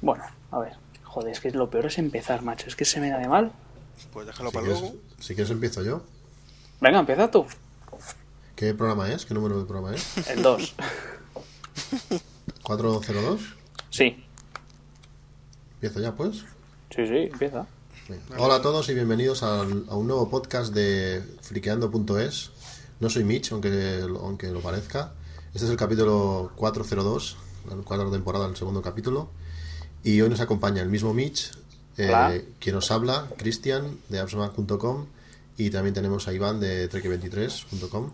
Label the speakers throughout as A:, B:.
A: Bueno, a ver. Joder, es que lo peor es empezar, macho. Es que se me da de mal.
B: Pues déjalo
C: Si
B: para
C: quieres,
B: luego.
C: si quieres empiezo yo.
A: Venga, empieza tú.
C: ¿Qué programa es? ¿Qué número de programa es?
A: El 2.
C: ¿402?
A: Sí.
C: Empiezo ya, pues.
A: Sí, sí, empieza.
C: Hola a todos y bienvenidos al- a un nuevo podcast de friqueando.es. No soy Mitch, aunque, aunque lo parezca. Este es el capítulo 402, la cuarta temporada, el segundo capítulo. Y hoy nos acompaña el mismo Mitch, eh, quien nos habla, Cristian, de appsmac.com. Y también tenemos a Iván de trek23.com.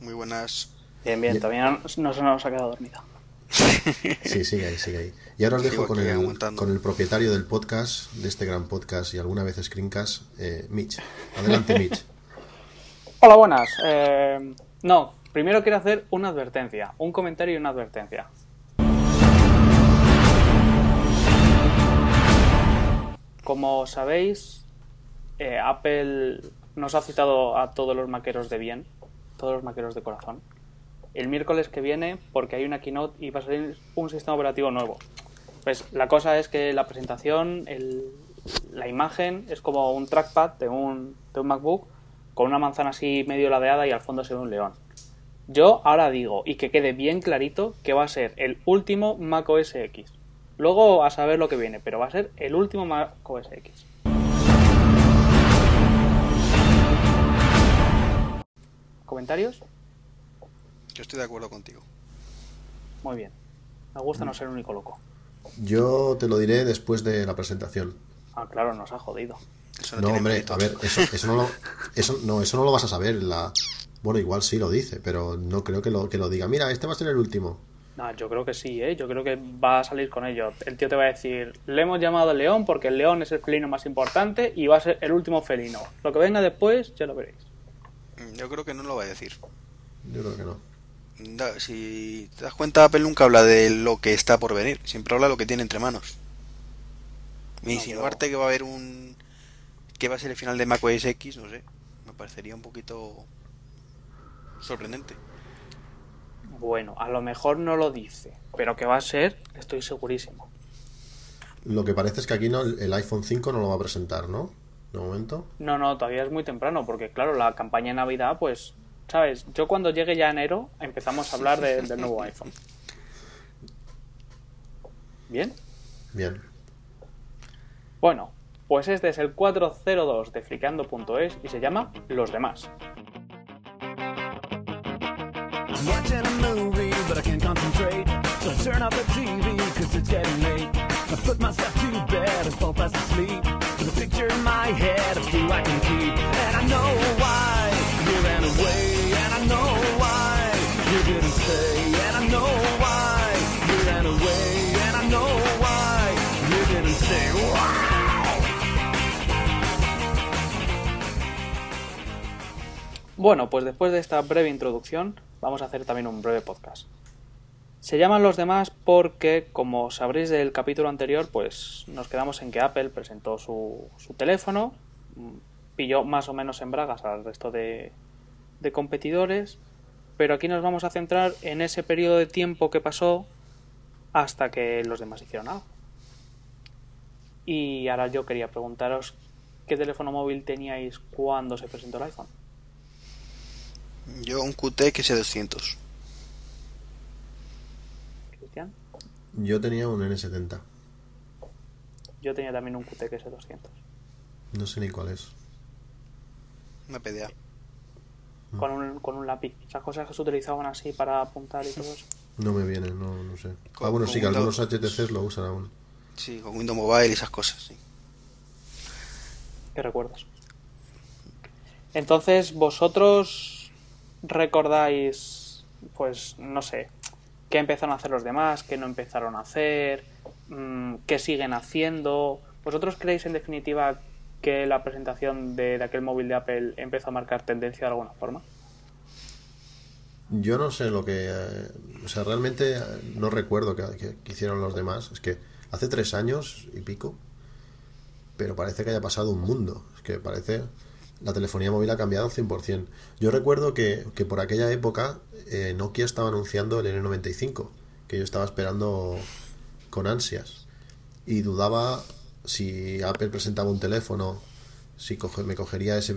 B: Muy buenas.
A: Bien, bien. Todavía no, no se nos ha quedado dormido.
C: Sí, sigue ahí, sigue ahí. Y ahora os dejo con el, con el propietario del podcast, de este gran podcast y alguna vez screencast, eh, Mitch. Adelante, Mitch.
A: Hola, buenas. Eh, no, primero quiero hacer una advertencia. Un comentario y una advertencia. Como sabéis, eh, Apple nos ha citado a todos los maqueros de bien, todos los maqueros de corazón, el miércoles que viene porque hay una keynote y va a salir un sistema operativo nuevo. Pues la cosa es que la presentación, la imagen es como un trackpad de un, de un MacBook con una manzana así medio ladeada y al fondo se ve un león. Yo ahora digo, y que quede bien clarito, que va a ser el último Mac OS X. Luego a saber lo que viene, pero va a ser el último Mac OS X. ¿Comentarios?
B: Yo estoy de acuerdo contigo.
A: Muy bien. Me gusta no ser el único loco.
C: Yo te lo diré después de la presentación.
A: Ah, claro, nos ha jodido.
B: Eso no,
C: hombre,
B: mérito.
C: a ver, eso, eso, no lo, eso, no, eso no lo vas a saber. en La... Bueno, igual sí lo dice, pero no creo que lo, que lo diga. Mira, este va a ser el último.
A: No, yo creo que sí, ¿eh? Yo creo que va a salir con ello. El tío te va a decir, le hemos llamado león porque el león es el felino más importante y va a ser el último felino. Lo que venga después, ya lo veréis.
B: Mm, Yo creo que no lo va a decir.
C: Yo creo que no.
B: Si te das cuenta, Apple nunca habla de lo que está por venir. Siempre habla de lo que tiene entre manos. Y
A: No,
B: insinuarte que va a haber un... que va a ser el final de Mac OS X, no sé. Me parecería un poquito... sorprendente.
A: Bueno, a lo mejor no lo dice, pero que va a ser, estoy segurísimo.
C: Lo que parece es que aquí no, el iPhone 5 no lo va a presentar, ¿no? De momento.
A: No, no, todavía es muy temprano, porque claro, la campaña de Navidad, pues, ¿sabes? Yo cuando llegue ya enero empezamos a hablar de- del nuevo iPhone. ¿Bien?
C: Bien.
A: Bueno, pues este es el 402 de fricando.es y se llama Los demás.
D: I'm watching a movie, but I can't concentrate. So I turn off the TV, cause it's getting late. I put myself to bed and fall fast asleep. With a picture in my head of who I can keep. And I know why you ran away. And I know why you didn't stay. And I know why you ran away. And I know why you didn't stay. Why?
A: Bueno, pues después de esta breve introducción, vamos a hacer también un breve podcast. Se llaman los demás porque, como sabréis del capítulo anterior, pues nos quedamos en que Apple presentó su, teléfono, mm, pilló más o menos en bragas al resto de, de competidores, pero aquí nos vamos a centrar en ese periodo de tiempo que pasó hasta que los demás hicieron algo. Y ahora yo quería preguntaros qué teléfono móvil teníais cuando se presentó el iPhone.
B: Yo un QT S200.
A: Cristian.
C: Yo tenía un N70.
A: Yo tenía también un QTX 200
C: No sé ni cuál es.
B: Una PDA.
A: con un, con un lápiz. Esas cosas que se utilizaban así para apuntar y todo eso.
C: No me viene, no, no sé.
B: Con-
C: ah, bueno, sí, que algunos. HTCs lo usan aún.
B: Sí, con Windows Mobile y esas cosas, sí.
A: ¿Qué recuerdas? Entonces, vosotros recordáis, pues, no sé, qué empezaron a hacer los demás, qué no empezaron a hacer, mm, qué siguen haciendo. ¿Vosotros creéis, en definitiva, que la presentación de, aquel móvil de Apple empezó a marcar tendencia de alguna forma?
C: Yo no sé lo que... eh, o sea, realmente eh, no recuerdo que- que hicieron los demás. Es que hace tres años y pico, pero parece que haya pasado un mundo. Es que parece... La telefonía móvil ha cambiado 100%. Yo recuerdo que, que por aquella época eh, Nokia estaba anunciando el N95, que yo estaba esperando con ansias. y dudaba si Apple presentaba un teléfono, si coge- me cogería ese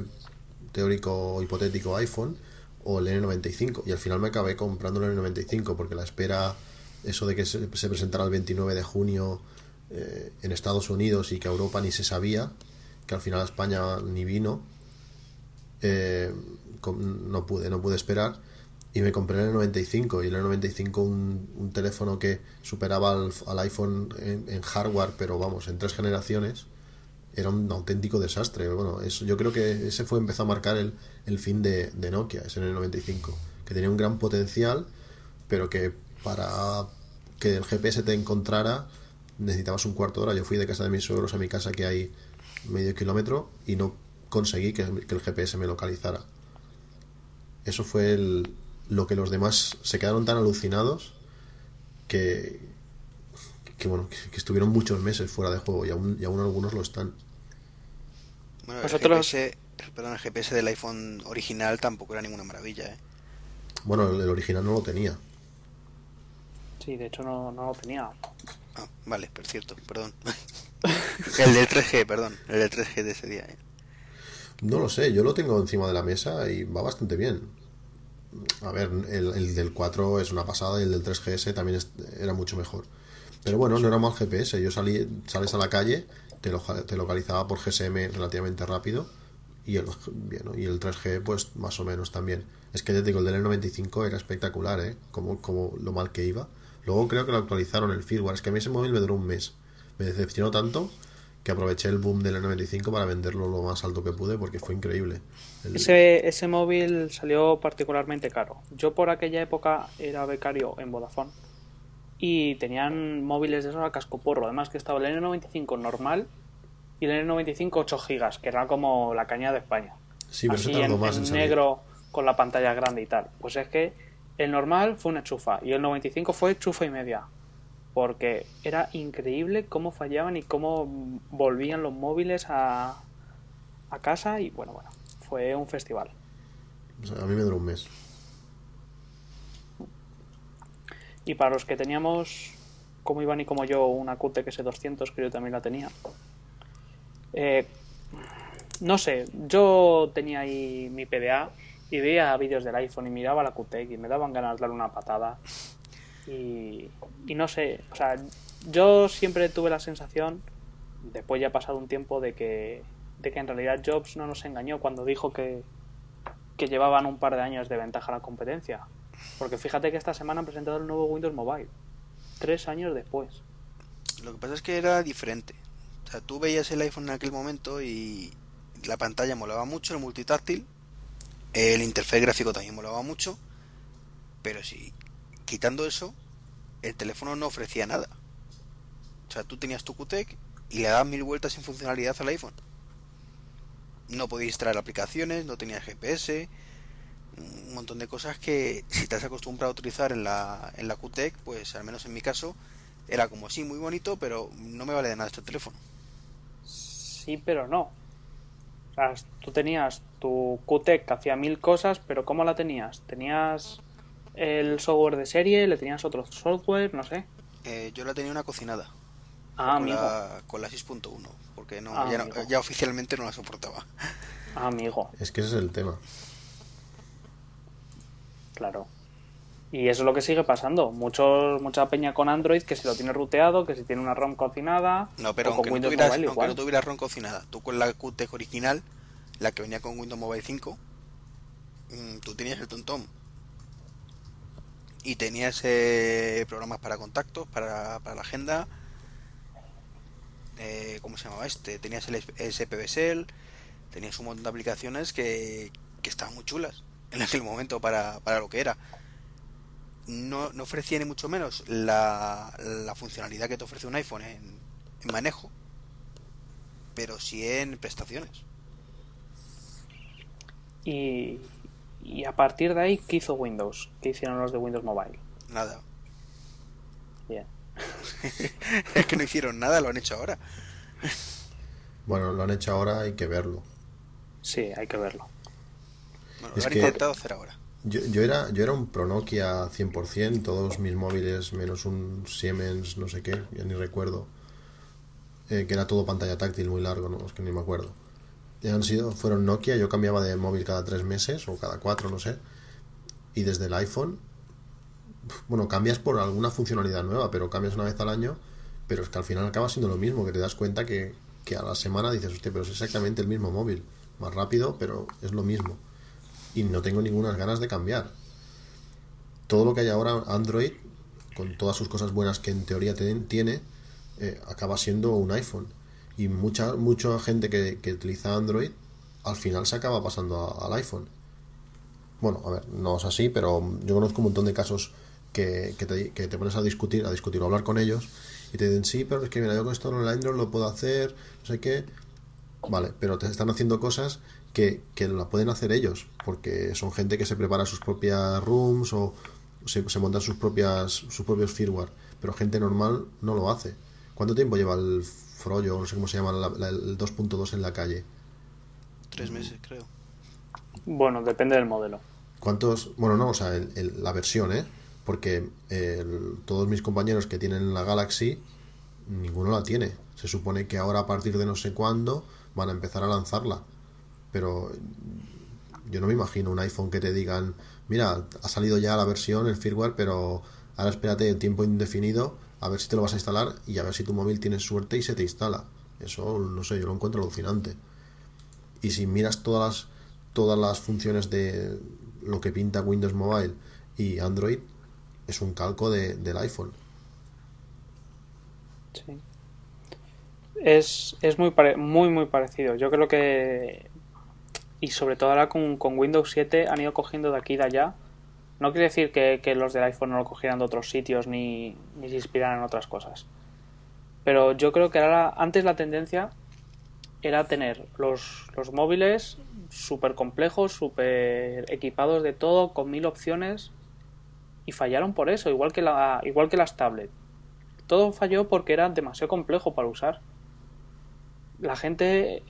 C: teórico hipotético iPhone o el N95 y al final me acabé comprando el N95 porque la espera eso de que se, se presentara el 29 de junio eh, en Estados Unidos y que Europa ni se sabía que al final España ni vino eh, no pude no pude esperar y me compré el N95 y el N95 un, teléfono que superaba al, iPhone en, en hardware pero vamos en tres generaciones era un auténtico desastre. Bueno, eso, yo creo que ese fue empezó a marcar el, el fin de, de Nokia, ese en el 95, que tenía un gran potencial, pero que para que el GPS te encontrara necesitabas un cuarto de hora. Yo fui de casa de mis suegros a mi casa que hay medio kilómetro y no conseguí que, que el GPS me localizara. Eso fue el- lo que los demás se quedaron tan alucinados que, que bueno, que, que estuvieron muchos meses fuera de juego y aún, y aún algunos lo están.
B: Bueno, el
A: Vosotros-
B: GPS, perdón, el GPS del iPhone original tampoco era ninguna maravilla, ¿eh?
C: Bueno, el, el original no lo tenía.
A: Sí, de hecho no, no lo tenía.
B: Ah, vale, por cierto, perdón. el del 3G, perdón, el del 3G de ese día. ¿eh?
C: No lo sé, yo lo tengo encima de la mesa y va bastante bien. A ver, el, el del 4 es una pasada y el del 3GS también es- era mucho mejor. Pero bueno, no era mal GPS. Yo salí, sales a la calle, te, lo, te localizaba por GSM relativamente rápido y el, bien, y el 3G pues más o menos también. Es que ya te digo, el del N95 era espectacular, ¿eh? Como, como lo mal que iba. Luego creo que lo actualizaron el firmware. Es que a mí ese móvil me duró un mes. Me decepcionó tanto que aproveché el boom del N95 para venderlo lo más alto que pude porque fue increíble. El-
A: Ese, ese móvil salió particularmente caro. Yo por aquella época era becario en Vodafone y tenían móviles de esos a cascoporro. Además que estaba el N95 normal y el N95 8 GB, que era como la caña de España.
C: Sí, pero
A: Así
C: se tardó
A: en,
C: más en
A: negro con la pantalla grande y tal. Pues es que el normal fue una chufa y el 95 fue chufa y media. Porque era increíble cómo fallaban y cómo volvían los móviles a, a casa y bueno, bueno, fue un festival.
C: O sea, a mí me duró un mes.
A: Y para los que teníamos, como Iván y como yo, una QTX S200, que yo también la tenía. eh, no sé, yo tenía ahí mi PDA y veía vídeos del iPhone y miraba la QTX y me daban ganas de darle una patada. Y, y no sé, o sea, yo siempre tuve la sensación, después ya ha pasado un tiempo, de que, de que en realidad Jobs no nos engañó cuando dijo que, que llevaban un par de años de ventaja a la competencia. Porque fíjate que esta semana han presentado el nuevo Windows Mobile. Tres años después.
B: Lo que pasa es que era diferente. O sea, tú veías el iPhone en aquel momento y la pantalla molaba mucho, el multitáctil, el interfaz gráfico también molaba mucho, pero si quitando eso, el teléfono no ofrecía nada. O sea, tú tenías tu QTEC y le dabas mil vueltas sin funcionalidad al iPhone. No podías instalar aplicaciones, no tenías GPS, un montón de cosas que si te has acostumbrado a utilizar en la, en la QTEC, pues al menos en mi caso, era como sí, muy bonito, pero no me vale de nada este teléfono.
A: Sí, pero no. O sea, tú tenías tu QTEC que hacía mil cosas, pero ¿cómo la tenías? ¿Tenías el software de serie? ¿Le tenías otro software? No sé.
B: Eh, yo la tenía una cocinada
A: Ah,
B: con,
A: amigo.
B: la, con la 6.1, porque no,
A: Ah,
B: ya, no-
A: amigo.
B: ya oficialmente no la soportaba.
A: Ah, amigo.
C: Es que ese es el tema.
A: Claro. Y eso es lo que sigue pasando. Muchos, mucha peña con Android que si lo tiene ruteado, que si tiene una ROM cocinada.
B: No, pero aunque no,
A: Windows
B: tuvieras,
A: Mobile
B: aunque
A: igual.
B: no tuvieras ROM cocinada, tú con la QTEC original, la que venía con Windows Mobile 5, mm, tú tenías el TomTom. Y tenías eh, programas para contactos, para, para la agenda. Eh, ¿Cómo se llamaba este? Tenías el SPBSL, tenías un montón de aplicaciones que, que estaban muy chulas en aquel momento para, para lo que era. No, no ofrecía ni mucho menos la, la funcionalidad que te ofrece un iPhone en, en manejo, pero sí en prestaciones.
A: Y, y a partir de ahí, ¿qué hizo Windows? ¿Qué hicieron los de Windows Mobile?
B: Nada.
A: Bien.
B: es que no hicieron nada, lo han hecho ahora.
C: Bueno, lo han hecho ahora, hay que verlo.
A: Sí, hay que verlo.
B: Bueno,
C: Es
B: lo han
C: que-
B: intentado hacer ahora.
C: Yo, yo era yo era un Pro Nokia 100%, todos mis móviles menos un Siemens, no sé qué, ya ni recuerdo. eh, que era todo pantalla táctil muy largo, no es que ni me acuerdo. Han sido, fueron Nokia, yo cambiaba de móvil cada tres meses o cada cuatro, no sé. Y desde el iPhone, bueno, cambias por alguna funcionalidad nueva, pero cambias una vez al año, pero es que al final acaba siendo lo mismo, que te das cuenta que, que a la semana dices, pero es exactamente el mismo móvil, más rápido, pero es lo mismo. Y no tengo ninguna ganas de cambiar. Todo lo que hay ahora, Android, con todas sus cosas buenas que en teoría tiene, eh, acaba siendo un iPhone. Y mucha, mucha gente que, que utiliza Android, al final se acaba pasando al iPhone. Bueno, a ver, no es así, pero yo conozco un montón de casos que, que, te, que te pones a discutir, a discutir o hablar con ellos y te dicen, sí, pero es que mira, yo con esto en el Android lo puedo hacer, no sé qué. Vale, pero te están haciendo cosas que, que la pueden hacer ellos, porque son gente que se prepara sus propias rooms o se, se montan sus propias sus propios firmware, pero gente normal no lo hace. ¿Cuánto tiempo lleva el Frollo, no sé cómo se llama, la- la- el 2.2 en la calle?
B: Tres meses, creo.
A: Bueno, depende del modelo.
C: ¿Cuántos? Bueno, no, o sea, el- el- la versión, ¿eh? Porque el- todos mis compañeros que tienen la Galaxy, ninguno la tiene. Se supone que ahora a partir de no sé cuándo van a empezar a lanzarla. Pero yo no me imagino un iPhone que te digan, mira, ha salido ya la versión, el firmware, pero ahora espérate el tiempo indefinido a ver si te lo vas a instalar y a ver si tu móvil tiene suerte y se te instala. Eso, no sé, yo lo encuentro alucinante. Y si miras todas las, todas las funciones de lo que pinta Windows Mobile y Android, es un calco de- del iPhone.
A: Sí. Es, es muy, muy, muy parecido. Yo creo que. Y sobre todo ahora con, con Windows 7 han ido cogiendo de aquí y de allá. No quiere decir que, los del iPhone no lo cogieran de otros sitios ni, ni se inspiraran en otras cosas. Pero yo creo que antes la tendencia era tener los, los móviles súper complejos, súper equipados de todo, con mil opciones. Y fallaron por eso, igual que, la, igual que las tablets todo falló porque era demasiado complejo para usar. La gente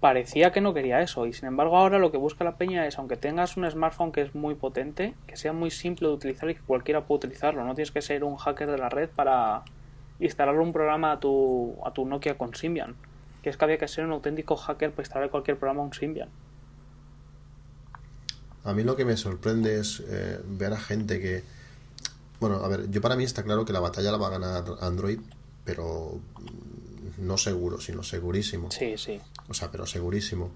A: parecía que no quería eso y sin embargo ahora lo que busca la peña es aunque tengas un smartphone que es muy potente, que sea muy simple de utilizar y que cualquiera pueda utilizarlo. No tienes que ser un hacker de la red para instalar un programa a tu, a tu Nokia con Symbian. Que es que había que ser un auténtico hacker para instalar cualquier programa a un Symbian.
C: A mí lo que me sorprende es eh, ver a gente que... Bueno, a ver, yo para mí está claro que la batalla la va a ganar Android, pero no seguro, sino segurísimo.
A: Sí, sí.
C: O sea, pero segurísimo.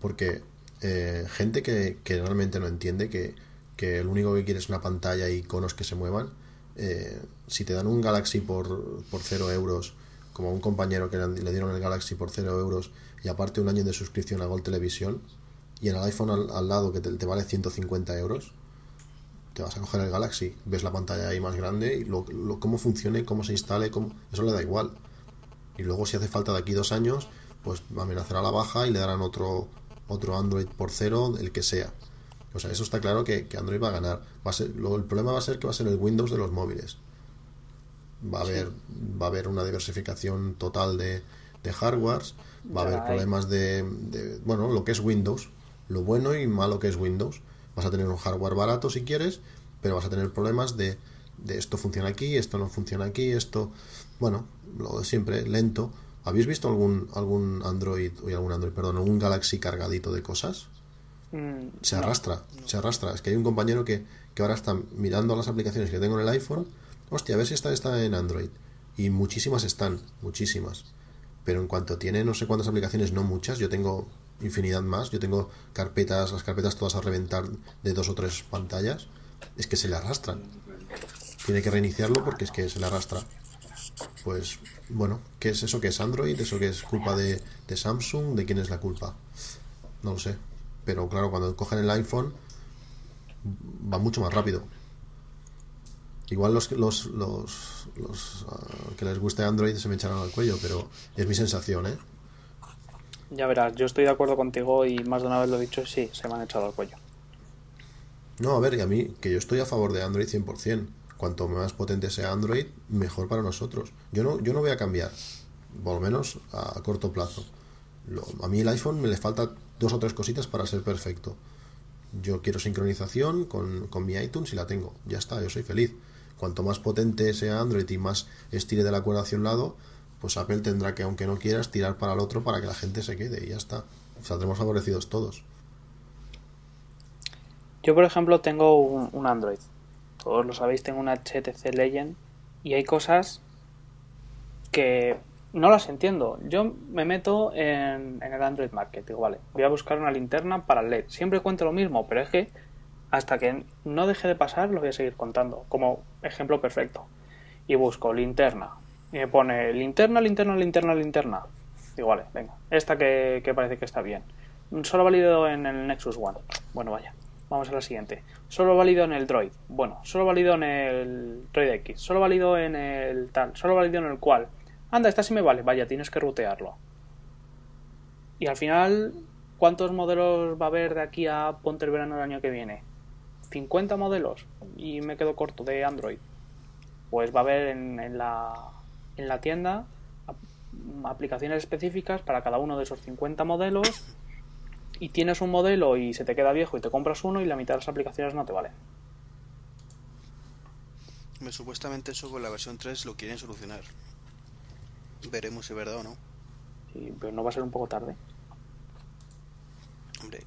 C: Porque eh, gente que, que realmente no entiende que, que el único que quiere es una pantalla y iconos que se muevan, eh, si te dan un Galaxy por, por 0 euros, como a un compañero que le, dieron el Galaxy por 0 euros y aparte un año de suscripción a Gold Televisión, y en el iPhone al, al lado que te, te vale 150 euros, te vas a coger el Galaxy, ves la pantalla ahí más grande y lo, lo- cómo funcione, cómo se instale, cómo, eso le da igual. Y luego si hace falta de aquí dos años, pues amenazará la baja y le darán otro, otro Android por cero, el que sea. O sea, eso está claro que, que Android va a ganar. Va a ser, lo- el problema va a ser que va a ser el Windows de los móviles. Va a haber, va a haber una diversificación total de, de hardwares, va a haber
A: hay.
C: problemas de, de, bueno, lo que es Windows, lo bueno y malo que es Windows. Vas a tener un hardware barato si quieres, pero vas a tener problemas de, de esto funciona aquí, esto no funciona aquí, esto, bueno, lo de siempre, lento. ¿Habéis visto algún algún Android, o algún Android, perdón, algún Galaxy cargadito de cosas?
A: Mm,
C: Se
A: no.
C: arrastra, se arrastra. Es que hay un compañero que, que ahora está mirando las aplicaciones que tengo en el iPhone. Hostia, a ver si esta está en Android. Y muchísimas están, muchísimas. Pero en cuanto tiene no sé cuántas aplicaciones, no muchas, yo tengo infinidad más. Yo tengo carpetas, las carpetas todas a reventar de dos o tres pantallas. Es que se le arrastran. Tiene que reiniciarlo porque es que se le arrastra. Pues bueno, ¿qué es eso que es Android? ¿Eso que es culpa de, de Samsung? ¿De quién es la culpa? No lo sé. Pero claro, cuando cogen el iPhone va mucho más rápido. Igual los, los, los, los ah, que les guste Android se me echarán al cuello, pero es mi sensación, ¿eh?
A: Ya verás, yo estoy de acuerdo contigo y más de una vez lo he dicho, sí, se me han echado al cuello.
C: No, a ver, y a mí, que yo estoy a favor de Android 100%. Cuanto más potente sea Android, mejor para nosotros. Yo no, yo no voy a cambiar, por lo menos a, corto plazo. Lo- a mí el iPhone me le falta dos o tres cositas para ser perfecto. Yo quiero sincronización con, con mi iTunes y la tengo. Ya está, yo soy feliz. Cuanto más potente sea Android y más estire de la cuerda hacia un lado, pues Apple tendrá que, aunque no quieras, tirar para el otro para que la gente se quede y ya está. Saldremos favorecidos todos.
A: Yo, por ejemplo, tengo un, un Android. Todos lo sabéis, tengo una HTC Legend y hay cosas que no las entiendo. Yo me meto en, en el Android Market. Digo, vale, voy a buscar una linterna para el LED. Siempre cuento lo mismo, pero es que hasta que no deje de pasar lo voy a seguir contando. Como ejemplo perfecto. Y busco linterna. Y me pone linterna, linterna, linterna, linterna. Digo, venga. Esta que, que parece que está bien. Solo válido en el Nexus One. Bueno, vaya. Vamos a la siguiente. Solo válido en el Droid. Bueno, solo válido en el Droid X. Solo válido en el tal. Solo válido en el cual. Anda, esta sí me vale. Vaya, tienes que rutearlo. Y al final, ¿cuántos modelos va a haber de aquí a ponte el verano del año que viene? 50 modelos. Y me quedo corto de Android. Pues va a haber en, en la, en la tienda ap- aplicaciones específicas para cada uno de esos 50 modelos y tienes un modelo y se te queda viejo y te compras uno y la mitad de las aplicaciones no te valen.
B: Supuestamente eso con la versión 3 lo quieren solucionar. Veremos si es verdad o no.
A: Pero no va a ser un poco tarde.
B: Hombre,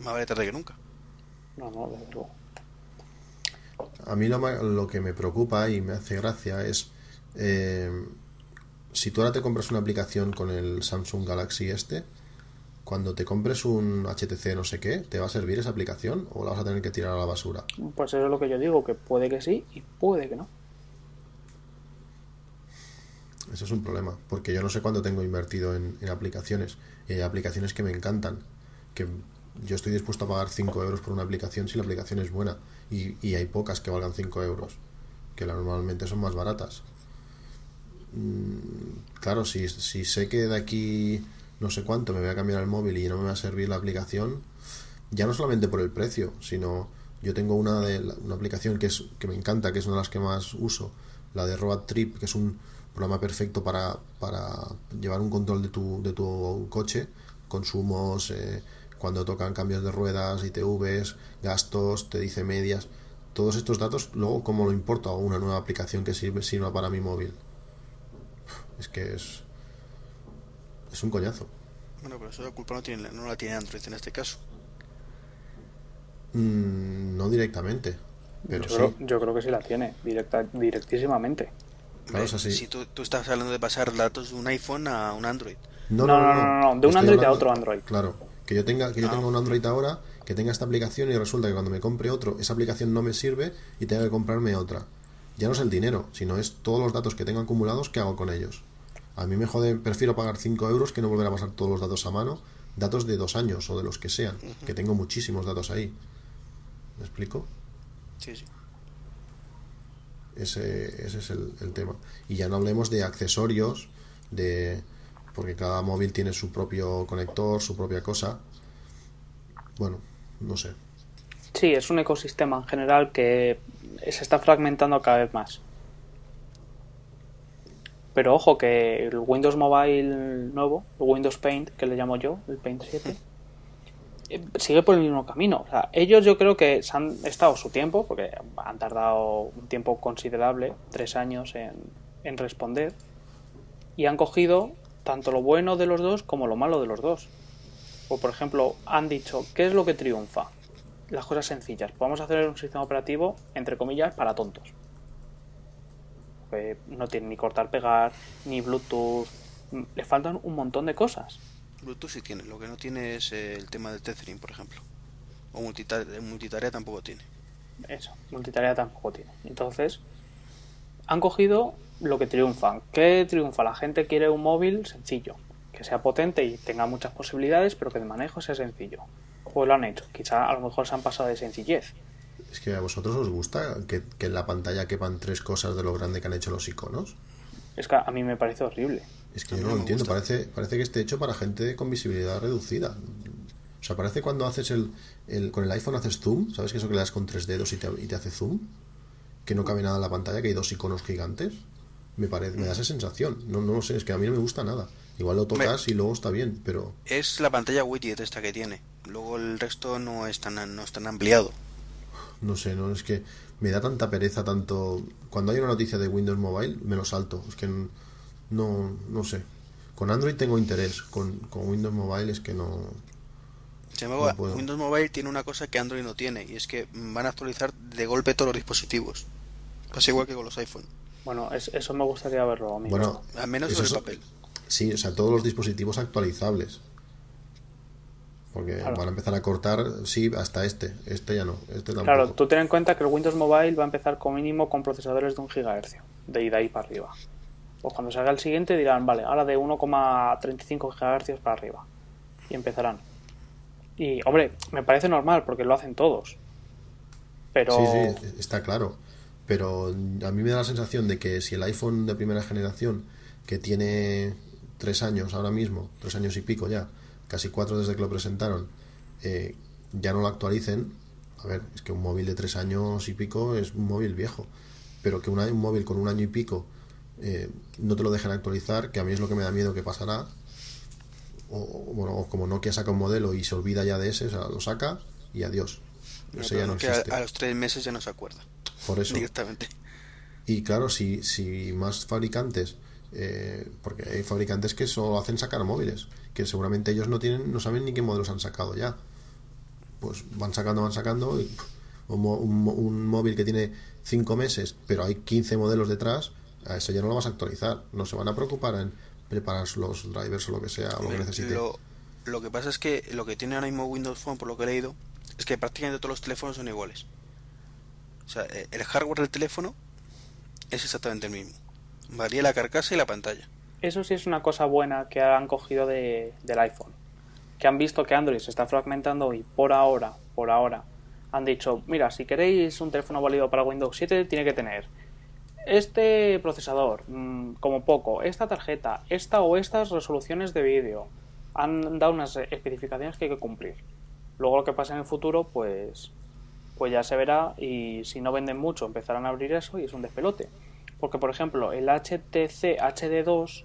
B: más vale tarde que nunca.
A: No, no, desde luego.
C: A mí lo que me preocupa y me hace gracia es eh, si tú ahora te compras una aplicación con el Samsung Galaxy este, cuando te compres un HTC no sé qué, ¿te va a servir esa aplicación o la vas a tener que tirar a la basura?
A: Pues eso es lo que yo digo, que puede que sí y puede que no.
C: Eso es un problema, porque yo no sé cuánto tengo invertido en, en aplicaciones y hay aplicaciones que me encantan, que yo estoy dispuesto a pagar 5 euros por una aplicación si la aplicación es buena y, y hay pocas que valgan 5 euros, que normalmente son más baratas. Mm, claro, si, si sé que de aquí no sé cuánto me voy a cambiar el móvil y no me va a servir la aplicación, ya no solamente por el precio, sino yo tengo una de una aplicación que es que me encanta, que es una de las que más uso, la de Road Trip, que es un programa perfecto para, para llevar un control de tu, de tu coche, consumos, eh, cuando tocan cambios de ruedas, ITVs, gastos, te dice medias, todos estos datos, luego cómo lo importo a una nueva aplicación que sirve, sirva para mi móvil. Es que es es un coñazo.
B: Bueno, pero eso la culpa no, tiene, no la tiene Android en este caso.
C: Mm, no directamente, pero
A: yo,
C: sí.
A: creo, yo creo que sí la tiene, directa, directísimamente.
C: Claro, es así.
B: Si tú, tú estás hablando de pasar datos de un iPhone a un Android.
A: No, no, no, no, no, de un Android a otro Android.
C: Claro, que yo tenga que yo
B: Ah.
C: tenga un Android ahora, que tenga esta aplicación y resulta que cuando me compre otro, esa aplicación no me sirve y tenga que comprarme otra. Ya no es el dinero, sino es todos los datos que tengo acumulados que hago con ellos. A mí me jode, prefiero pagar 5 euros que no volver a pasar todos los datos a mano, datos de dos años o de los que sean, que tengo muchísimos datos ahí. ¿Me explico?
B: Sí, sí.
C: Ese, ese es el, el tema. Y ya no hablemos de accesorios, de porque cada móvil tiene su propio conector, su propia cosa. Bueno, no sé.
A: Sí, es un ecosistema en general que se está fragmentando cada vez más. Pero ojo que el Windows Mobile nuevo, el Windows Paint, que le llamo yo, el Paint 7, eh, sigue por el mismo camino. O sea, ellos yo creo que se han estado su tiempo, porque han tardado un tiempo considerable, tres años en, en responder, y han cogido tanto lo bueno de los dos como lo malo de los dos. O por ejemplo, han dicho, ¿qué es lo que triunfa? Las cosas sencillas. Vamos a hacer un sistema operativo, entre comillas, para tontos. No tiene ni cortar pegar, ni Bluetooth. Le faltan un montón de cosas.
B: Bluetooth sí tiene. Lo que no tiene es eh, el tema del tethering, por ejemplo. O multitarea, multitarea tampoco tiene.
A: Eso, multitarea tampoco tiene. Entonces, han cogido lo que triunfan. ¿Qué triunfa? La gente quiere un móvil sencillo, que sea potente y tenga muchas posibilidades, pero que de manejo sea sencillo. Pues lo han hecho. Quizá a lo mejor se han pasado de sencillez.
C: Es que a vosotros os gusta que, que en la pantalla quepan tres cosas de lo grande que han hecho los iconos.
A: Es que a mí me parece horrible.
C: Es que yo no lo entiendo.
B: gusta.
C: Parece, parece que esté hecho para gente con visibilidad reducida. O sea, parece cuando haces el, el- con el iPhone haces zoom, ¿sabes que eso que le das con tres dedos y te, y te hace zoom? Que no cabe nada en la pantalla, que hay dos iconos gigantes. Me parece, me da esa sensación. No, no lo sé, es que a mí no me gusta nada. Igual lo tocas y luego está bien, pero
B: Es la pantalla widget esta que tiene. Luego el resto no es tan, no es tan ampliado.
C: No sé, no es que me da tanta pereza tanto cuando hay una noticia de Windows Mobile me lo salto, es que no, no sé. Con Android tengo interés, con, con Windows Mobile es que no...
B: Sin embargo,
C: No puedo.
B: Windows Mobile tiene una cosa que Android no tiene y es que van a actualizar de golpe todos los dispositivos. Pasa igual que con los iPhone.
A: Bueno, es- eso me gustaría verlo a mí.
C: Bueno,
B: Al menos sobre
C: es-
B: papel.
C: Sí, o sea, todos los dispositivos actualizables. Porque
A: Claro.
C: van a empezar a cortar, sí, hasta este. Este ya no, este tampoco.
A: Claro, tú ten en cuenta que el Windows Mobile va a empezar con mínimo con procesadores de 1 GHz, de de ahí para arriba. Pues cuando salga el siguiente dirán, vale, ahora de 1,35 GHz para arriba. Y empezarán. Y, hombre, me parece normal porque lo hacen todos. Pero...
C: Sí, sí, está claro. Pero a mí me da la sensación de que si el iPhone de primera generación, que tiene tres años ahora mismo, tres años y pico ya, casi cuatro desde que lo presentaron, eh, ya no lo actualicen. A ver, es que un móvil de tres años y pico es un móvil viejo. Pero que una- un móvil con un año y pico eh, no te lo dejen actualizar, que a mí es lo que me da miedo que pasará. O, bueno, o como Nokia saca un modelo y se olvida ya de ese, o sea, lo saca y adiós. Ese ya no
B: que a, a los tres meses ya no se acuerda
C: Por eso.
B: directamente.
C: Y claro, si, si más fabricantes, eh, porque hay fabricantes que solo hacen sacar móviles, que seguramente ellos no tienen, no saben ni qué modelos han sacado ya. Pues van sacando, van sacando, y un, un un móvil que tiene 5 meses, pero hay 15 modelos detrás, a eso ya no lo vas a actualizar. No se van a preocupar en preparar los drivers o lo que sea, o lo que necesite.
B: Lo, lo que pasa es que lo que tiene ahora mismo Windows Phone, por lo que he leído, es que prácticamente todos los teléfonos son iguales. O sea, eh, el hardware del teléfono es exactamente el mismo. Varía la carcasa y la pantalla.
A: Eso sí es una cosa buena que han cogido de, del iPhone. Que han visto que Android se está fragmentando y por ahora, por ahora, han dicho, mira, si queréis un teléfono válido para Windows 7, tiene que tener este procesador, mm, como poco, esta tarjeta, esta o estas resoluciones de vídeo. Han dado unas especificaciones que hay que cumplir. Luego lo que pasa en el futuro, pues, pues ya se verá y si no venden mucho empezarán a abrir eso y es un despelote. Porque, por ejemplo, el HTC HD2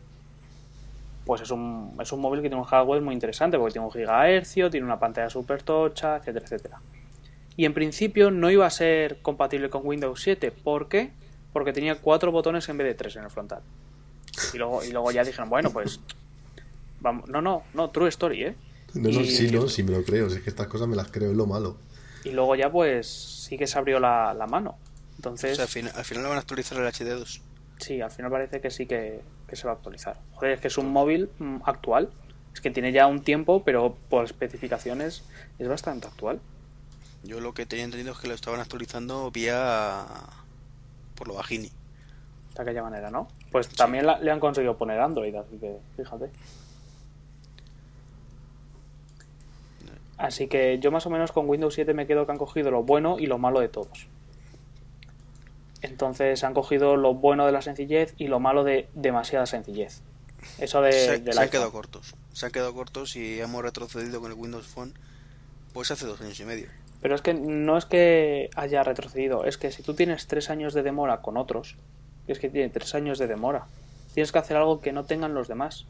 A: pues es un, es un móvil que tiene un hardware muy interesante porque tiene un gigahercio, tiene una pantalla super tocha, etcétera, etcétera. Y en principio no iba a ser compatible con Windows 7. ¿Por qué? Porque tenía cuatro botones en vez de tres en el frontal. Y luego, y luego ya dijeron, bueno, pues... Vamos, no, no, no, true story, ¿eh?
C: No, no,
A: y-
C: sí, no, sí me lo creo, si es que estas cosas me las creo, es lo malo.
A: Y luego ya pues sí que se abrió la, la mano.
B: O
A: Entonces,
B: sea, al final, al final lo van a actualizar el HD2.
A: sí, al final parece que sí que, que se va a actualizar. Joder, es que es un móvil mm, actual. Es que tiene ya un tiempo, pero por especificaciones es bastante actual.
B: Yo lo que tenía entendido es que lo estaban actualizando vía por lo bajini.
A: De aquella manera, ¿no? Pues también la- le han conseguido poner Android, así que fíjate. Así que yo más o menos con Windows 7 me quedo que han cogido lo bueno y lo malo de todos. Entonces han cogido lo bueno de la sencillez y lo malo de demasiada sencillez. Eso de,
B: se, se han quedado cortos. Se han quedado cortos y hemos retrocedido con el Windows Phone pues hace dos años y medio.
A: Pero es que no es que haya retrocedido, es que si tú tienes tres años de demora con otros, es que tiene tres años de demora, tienes que hacer algo que no tengan los demás.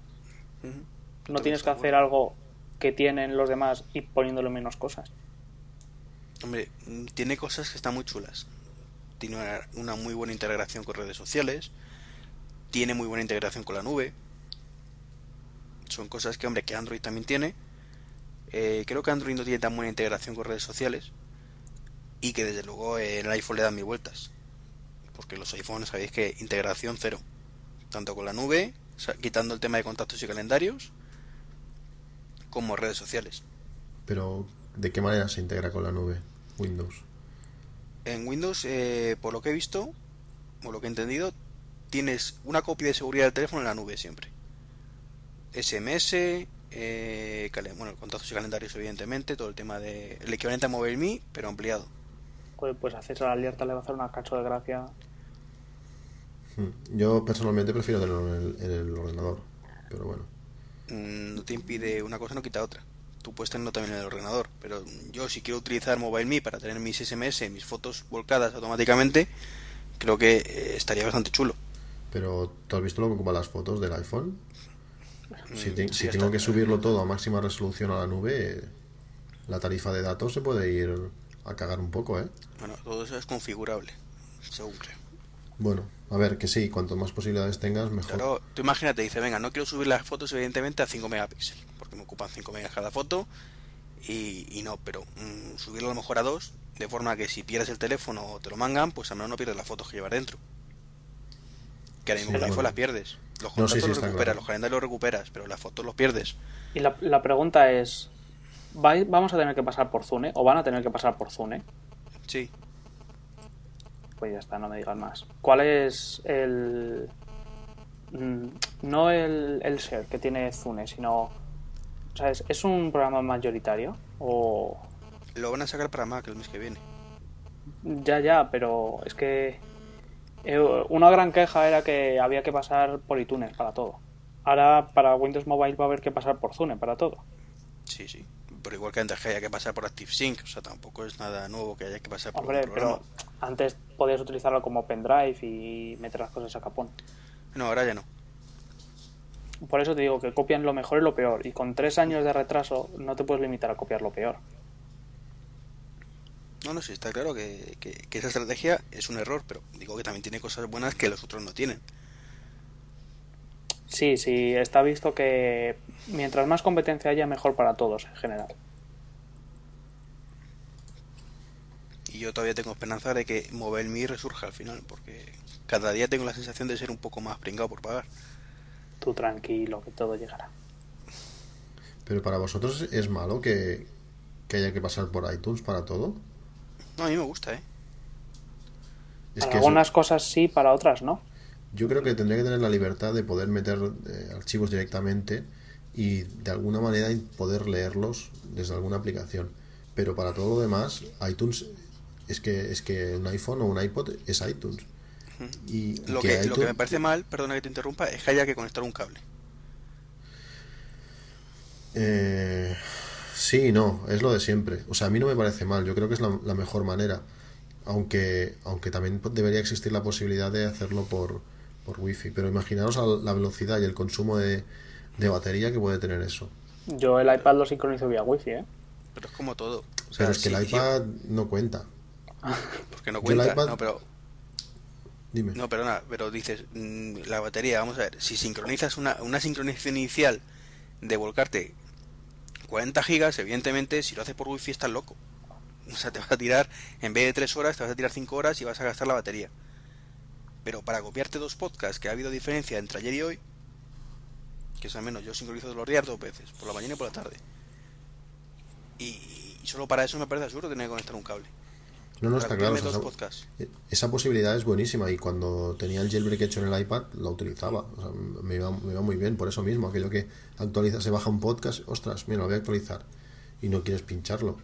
A: No tienes que hacer algo que tienen los demás y poniéndole menos cosas.
B: Hombre, mm, tiene cosas que están muy chulas. Tiene una, una muy buena integración con redes sociales. Tiene muy buena integración con la nube. Son cosas que, hombre, que Android también tiene. Eh, creo que Android no tiene tan buena integración con redes sociales. Y que desde luego eh, el iPhone le da mil vueltas. Porque los iPhones sabéis que integración cero. Tanto con la nube, quitando el tema de contactos y calendarios, como redes sociales.
C: Pero, ¿de qué manera se integra con la nube Windows?
B: En Windows, eh, por lo que he visto, o lo que he entendido, tienes una copia de seguridad del teléfono en la nube siempre. SMS, eh, bueno, contactos y calendarios, evidentemente, todo el tema de. El equivalente a MobileMe, pero ampliado.
A: Joder, pues haces la alerta, le va a hacer una cacho de gracia.
C: Hmm. Yo personalmente prefiero tenerlo en el, en el ordenador, pero bueno.
B: Mm, No te impide una cosa, no quita otra. Tú puedes tenerlo también en el ordenador, pero yo, si quiero utilizar MobileMe para tener mis SMS, mis fotos volcadas automáticamente, creo que eh, estaría bastante chulo.
C: Pero, ¿tú has visto lo que ocupan las fotos del iPhone? Si,
B: Mm,
C: te-
B: sí,
C: si tengo que subirlo todo a máxima resolución a la nube, la tarifa de datos se puede ir a cagar un poco, ¿eh?
B: Bueno, todo eso es configurable, según creo.
C: Bueno, a ver, que sí, cuanto más posibilidades tengas, mejor.
B: Claro, tú imagínate, dice, venga, no quiero subir las fotos evidentemente a 5 megapíxeles, me ocupan 5 megas cada foto, y, y no, pero mm, subirlo a lo mejor a 2, de forma que si pierdes el teléfono o te lo mangan, pues al menos no pierdes las fotos que llevas dentro. Que ahora mismo
C: Sí,
B: con el iPhone las pierdes. Los
C: No,
B: contactos
C: sí, sí,
B: los
C: está
B: recuperas,
C: claro.
B: los calendarios los recuperas, pero las fotos los pierdes.
A: Y la, la pregunta es, ¿vai- ¿vamos a tener que pasar por Zune? ¿O van a tener que pasar por Zune?
B: Sí,
A: Pues ya está, no me digas más. ¿Cuál es el... mm, No el, el share que tiene Zune, sino... ¿sabes? ¿Es un programa mayoritario? O...
B: lo van a sacar para Mac el mes que viene.
A: Ya, ya, pero es que... eh, Una gran queja era que había que pasar por iTunes para todo. Ahora para Windows Mobile va a haber que pasar por Zune para todo.
B: Sí, sí. Pero igual que antes que haya que pasar por ActiveSync, o sea, tampoco es nada nuevo que haya que pasar por
A: Hombre, pero antes podías utilizarlo como pendrive y meter las cosas a capón.
B: No, ahora ya no.
A: Por eso te digo que copian lo mejor y lo peor. Y con tres años de retraso no te puedes limitar a copiar lo peor.
B: No, no, sí, está claro que, que- que esa estrategia es un error, pero digo que también tiene cosas buenas que los otros no tienen.
A: Sí, sí, está visto que mientras más competencia haya, mejor para todos en general.
B: Y yo todavía tengo esperanza de que MobileMe resurja al final, porque cada día tengo la sensación de ser un poco más pringado por pagar.
A: Tú tranquilo, que todo llegará.
C: Pero para vosotros es malo que, que haya que pasar por iTunes para todo.
B: No, a mí me gusta, ¿eh?
C: Es
A: para
C: que eso-
A: algunas cosas sí, para otras no.
C: yo creo que tendría que tener la libertad de poder meter eh, archivos directamente y de alguna manera poder leerlos desde alguna aplicación. Pero para todo lo demás, iTunes es que es que un iPhone o un iPod es iTunes. Y
B: Lo
C: que
B: que, lo que me parece mal, perdona que te interrumpa, es que haya que conectar un cable.
C: Eh, sí, no, es lo de siempre. O sea, a mí no me parece mal, yo creo que es la, la mejor manera. Aunque, aunque también debería existir la posibilidad de hacerlo por, por wifi. Pero imaginaos al- la velocidad y el consumo de, de batería que puede tener eso.
A: Yo el iPad lo sincronizo vía wifi, ¿eh?
B: Pero es como todo. O sea,
C: Pero es que el iPad no cuenta.
B: porque no
C: yo el
B: cuenta.
C: iPad-
B: No, pero
C: Dime.
B: No, perdona, pero dices, mm, la batería, vamos a ver, si sincronizas una, una sincronización inicial de volcarte 40 gigas, evidentemente, si lo haces por wifi estás loco. O sea, te vas a tirar, en vez de 3 horas, te vas a tirar 5 horas y vas a gastar la batería. Pero para copiarte dos podcasts, que ha habido diferencia entre ayer y hoy, que es al menos yo sincronizo los días dos veces, por la mañana y por la tarde. Y, y solo para eso me parece absurdo tener que conectar un cable.
C: No, no, está claro. o sea, esa- posibilidad es buenísima y cuando tenía el jailbreak hecho en el iPad lo utilizaba. O sea, me, iba, me iba muy bien por eso mismo. Aquello que actualiza, se baja un podcast, ostras, mira, lo voy a actualizar y no quieres pincharlo.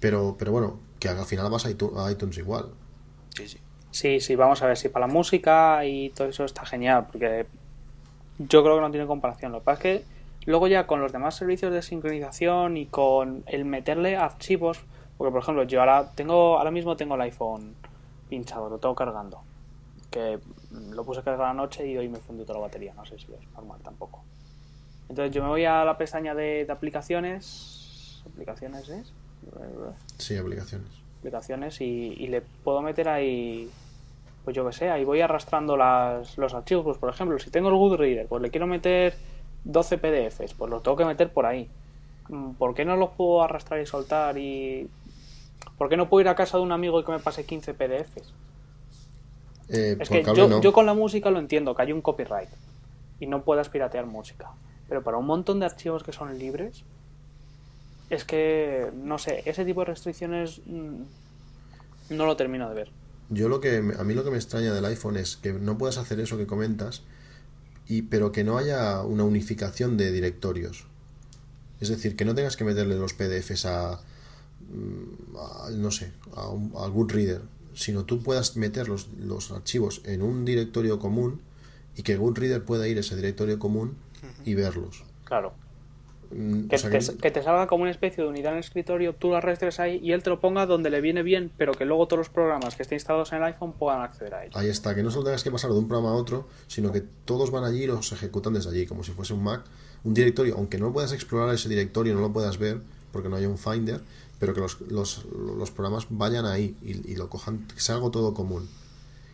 C: Pero, pero bueno, que al final vas a iTunes, a iTunes igual.
B: Sí, sí.
A: Sí, sí, vamos a ver si para la música y todo eso está genial, porque yo creo que no tiene comparación. Lo que pasa es que luego ya con los demás servicios de sincronización y con el meterle archivos, porque por ejemplo yo ahora tengo, ahora mismo tengo el iPhone pinchado, lo tengo cargando, que lo puse a cargar anoche y hoy me fundió toda la batería, no sé si es normal tampoco. Entonces yo me voy a la pestaña de, de aplicaciones, aplicaciones es,
C: Sí, aplicaciones.
A: aplicaciones y, y le puedo meter ahí pues yo que sé, ahí voy arrastrando las, los archivos, pues por ejemplo, si tengo el Goodreader, pues le quiero meter 12 PDFs, pues los tengo que meter por ahí. Mm, ¿Por qué no los puedo arrastrar y soltar y por qué no puedo ir a casa de un amigo y que me pase 15 PDFs?
C: Eh,
A: Es que yo,
C: no.
A: yo con la música lo entiendo, que hay un copyright y no puedas piratear música. Pero para un montón de archivos que son libres, es que, no sé, ese tipo de restricciones mm, no lo termino de ver.
C: Yo lo que a mí lo que me extraña del iPhone es que no puedas hacer eso que comentas y pero que no haya una unificación de directorios. Es decir, que no tengas que meterle los PDFs a, a, no sé, a, un, a algún reader, sino tú puedas meter los, los archivos en un directorio común y que Goodreader pueda ir a ese directorio común y verlos.
A: Claro.
C: Mm,
A: Que,
C: o sea
A: te, que- te salga como una especie de unidad en el escritorio, tú lo arrastres ahí y él te lo ponga donde le viene bien, pero que luego todos los programas que estén instalados en el iPhone puedan acceder a ello.
C: Ahí está, que no solo tengas que pasar de un programa a otro, sino que todos van allí y los ejecutan desde allí, como si fuese un Mac, un directorio, aunque no puedas explorar ese directorio, no lo puedas ver, porque no hay un Finder, pero que los, los, los programas vayan ahí y, y lo cojan, que sea algo todo común.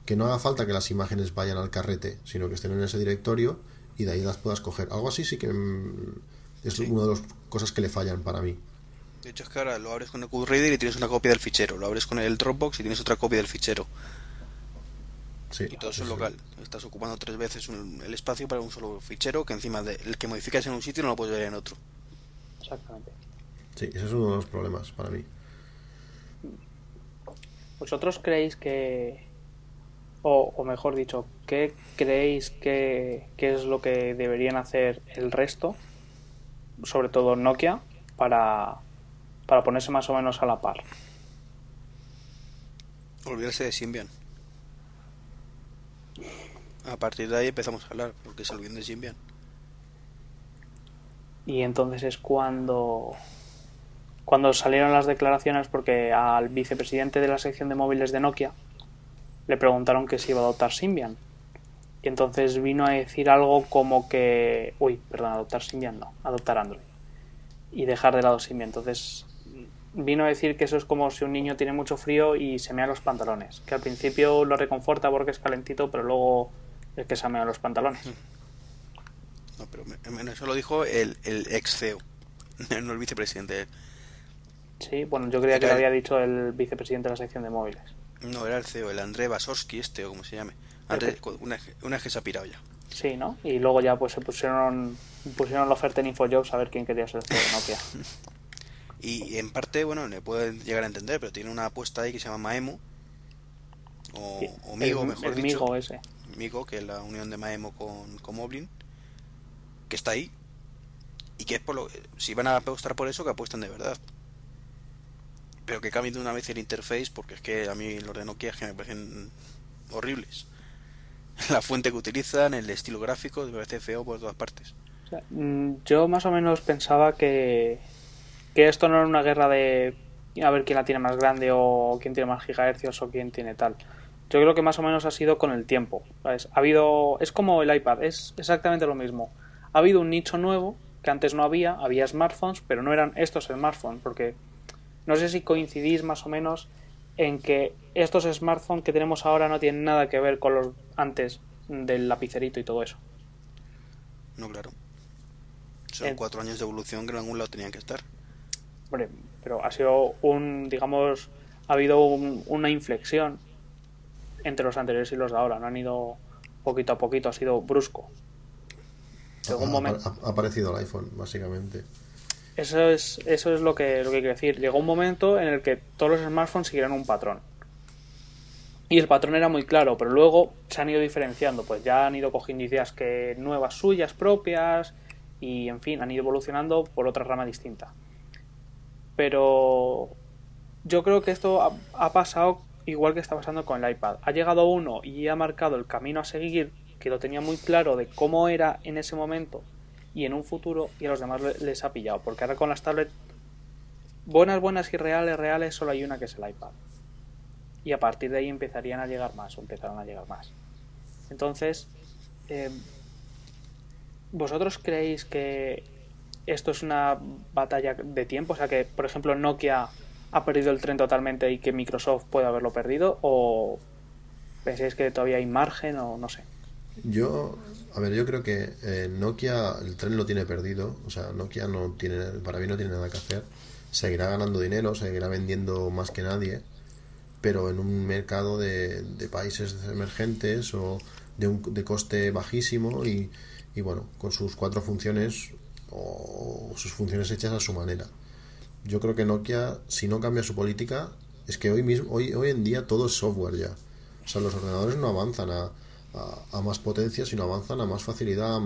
C: que no haga falta que las imágenes vayan al carrete, sino que estén en ese directorio y de ahí las puedas coger. Algo así sí que mm, es
B: Sí.
C: una de las cosas que le fallan para mí.
B: De hecho, es que ahora lo abres con el QReader y tienes una copia del fichero. Lo abres con el Dropbox y tienes otra copia del fichero.
C: Sí,
B: Y todo eso es
C: sí.
B: local. Estás ocupando tres veces un- el espacio para un solo fichero que encima de, el que modificas en un sitio no lo puedes ver en otro.
A: Exactamente.
C: Sí, ese es uno de los problemas para mí.
A: ¿Vosotros creéis que, o, o mejor dicho, qué creéis que, que es lo que deberían hacer el resto, sobre todo Nokia, para, para ponerse más o menos a la par?
B: Olvidarse de Symbian. A partir de ahí empezamos a hablar, porque se olviden de Symbian.
A: Y entonces es cuando, cuando salieron las declaraciones porque al vicepresidente de la sección de móviles de Nokia le preguntaron que si iba a adoptar Symbian. Y entonces vino a decir algo como que... Uy, perdón, adoptar Symbian no, adoptar Android. Y dejar de lado Symbian. Entonces vino a decir que eso es como si un niño tiene mucho frío y se mea los pantalones. Que al principio lo reconforta porque es calentito, pero luego es que se mea los pantalones.
B: No, pero eso lo dijo el, el ex CEO, no el vicepresidente.
A: Sí, bueno, yo creía que lo había dicho el vicepresidente de la sección de móviles.
B: No, era el CEO, el André Basorsky este, o como se llame. Antes, cu- una, una que se ha pirado ya.
A: Sí, ¿no? Y luego ya pues se pusieron pusieron la oferta en InfoJobs a ver quién quería ser el CEO de Nokia.
B: Y en parte, bueno, le pueden llegar a entender, pero tiene una apuesta ahí que se llama Maemo. O, o Migo,
A: el,
B: mejor
A: el
B: dicho.
A: Migo ese.
B: Migo, que es la unión de Maemo con, con Moblin, que está ahí. Y que es por lo si van a apostar por eso, que apuestan de verdad. Pero que cambien de una vez el interface, porque es que a mí los de Nokia es que me parecen horribles. La fuente que utilizan, el estilo gráfico, me parece feo por todas partes.
A: Mm, yo más o menos pensaba que, que esto no era una guerra de a ver quién la tiene más grande o quién tiene más gigahercios o quién tiene tal. Yo creo que más o menos ha sido con el tiempo. ¿sabes? Ha habido, es como el iPad, es exactamente lo mismo. Ha habido un nicho nuevo que antes no había, había smartphones, pero no eran estos smartphones, porque no sé si coincidís más o menos en que estos smartphones que tenemos ahora no tienen nada que ver con los antes del lapicerito y todo eso.
B: No, claro. Son
A: En-
B: cuatro años de evolución que en algún lado tenían que estar.
A: Hombre, pero ha sido un, digamos, ha habido un- una inflexión entre los anteriores y los de ahora. No han ido poquito a poquito, ha sido brusco.
C: Ha-
A: momento,
C: ha, ha aparecido el iPhone, básicamente.
A: Eso es, eso es lo que, lo que quiero decir. Llegó un momento en el que todos los smartphones siguieron un patrón. Y el patrón era muy claro, pero luego se han ido diferenciando, pues ya han ido cogiendo ideas que nuevas suyas propias y en fin, han ido evolucionando por otra rama distinta. Pero yo creo que esto ha, ha pasado igual que está pasando con el iPad. Ha llegado uno y ha marcado el camino a seguir, que lo tenía muy claro de cómo era en ese momento y en un futuro, y a los demás le- les ha pillado. Porque ahora con las tablets buenas, buenas y reales, reales, solo hay una que es el iPad. Y a partir de ahí empezarían a llegar más, o empezaron a llegar más. Entonces, eh, ¿vosotros creéis que esto es una batalla de tiempo? O sea, que, por ejemplo, Nokia ha perdido el tren totalmente y que Microsoft puede haberlo perdido, o pensáis que todavía hay margen, o no sé.
C: Yo, a ver, yo creo que eh, Nokia el tren lo tiene perdido, o sea, Nokia no tiene, para mí no tiene nada que hacer, seguirá ganando dinero, seguirá vendiendo más que nadie, pero en un mercado de, de países emergentes o de un de coste bajísimo y, y bueno, con sus cuatro funciones o sus funciones hechas a su manera. Yo creo que Nokia, si no cambia su política, es que hoy mismo, hoy, hoy en día todo es software ya. O sea, los ordenadores no avanzan a, a, más potencia, sino avanzan a más facilidad.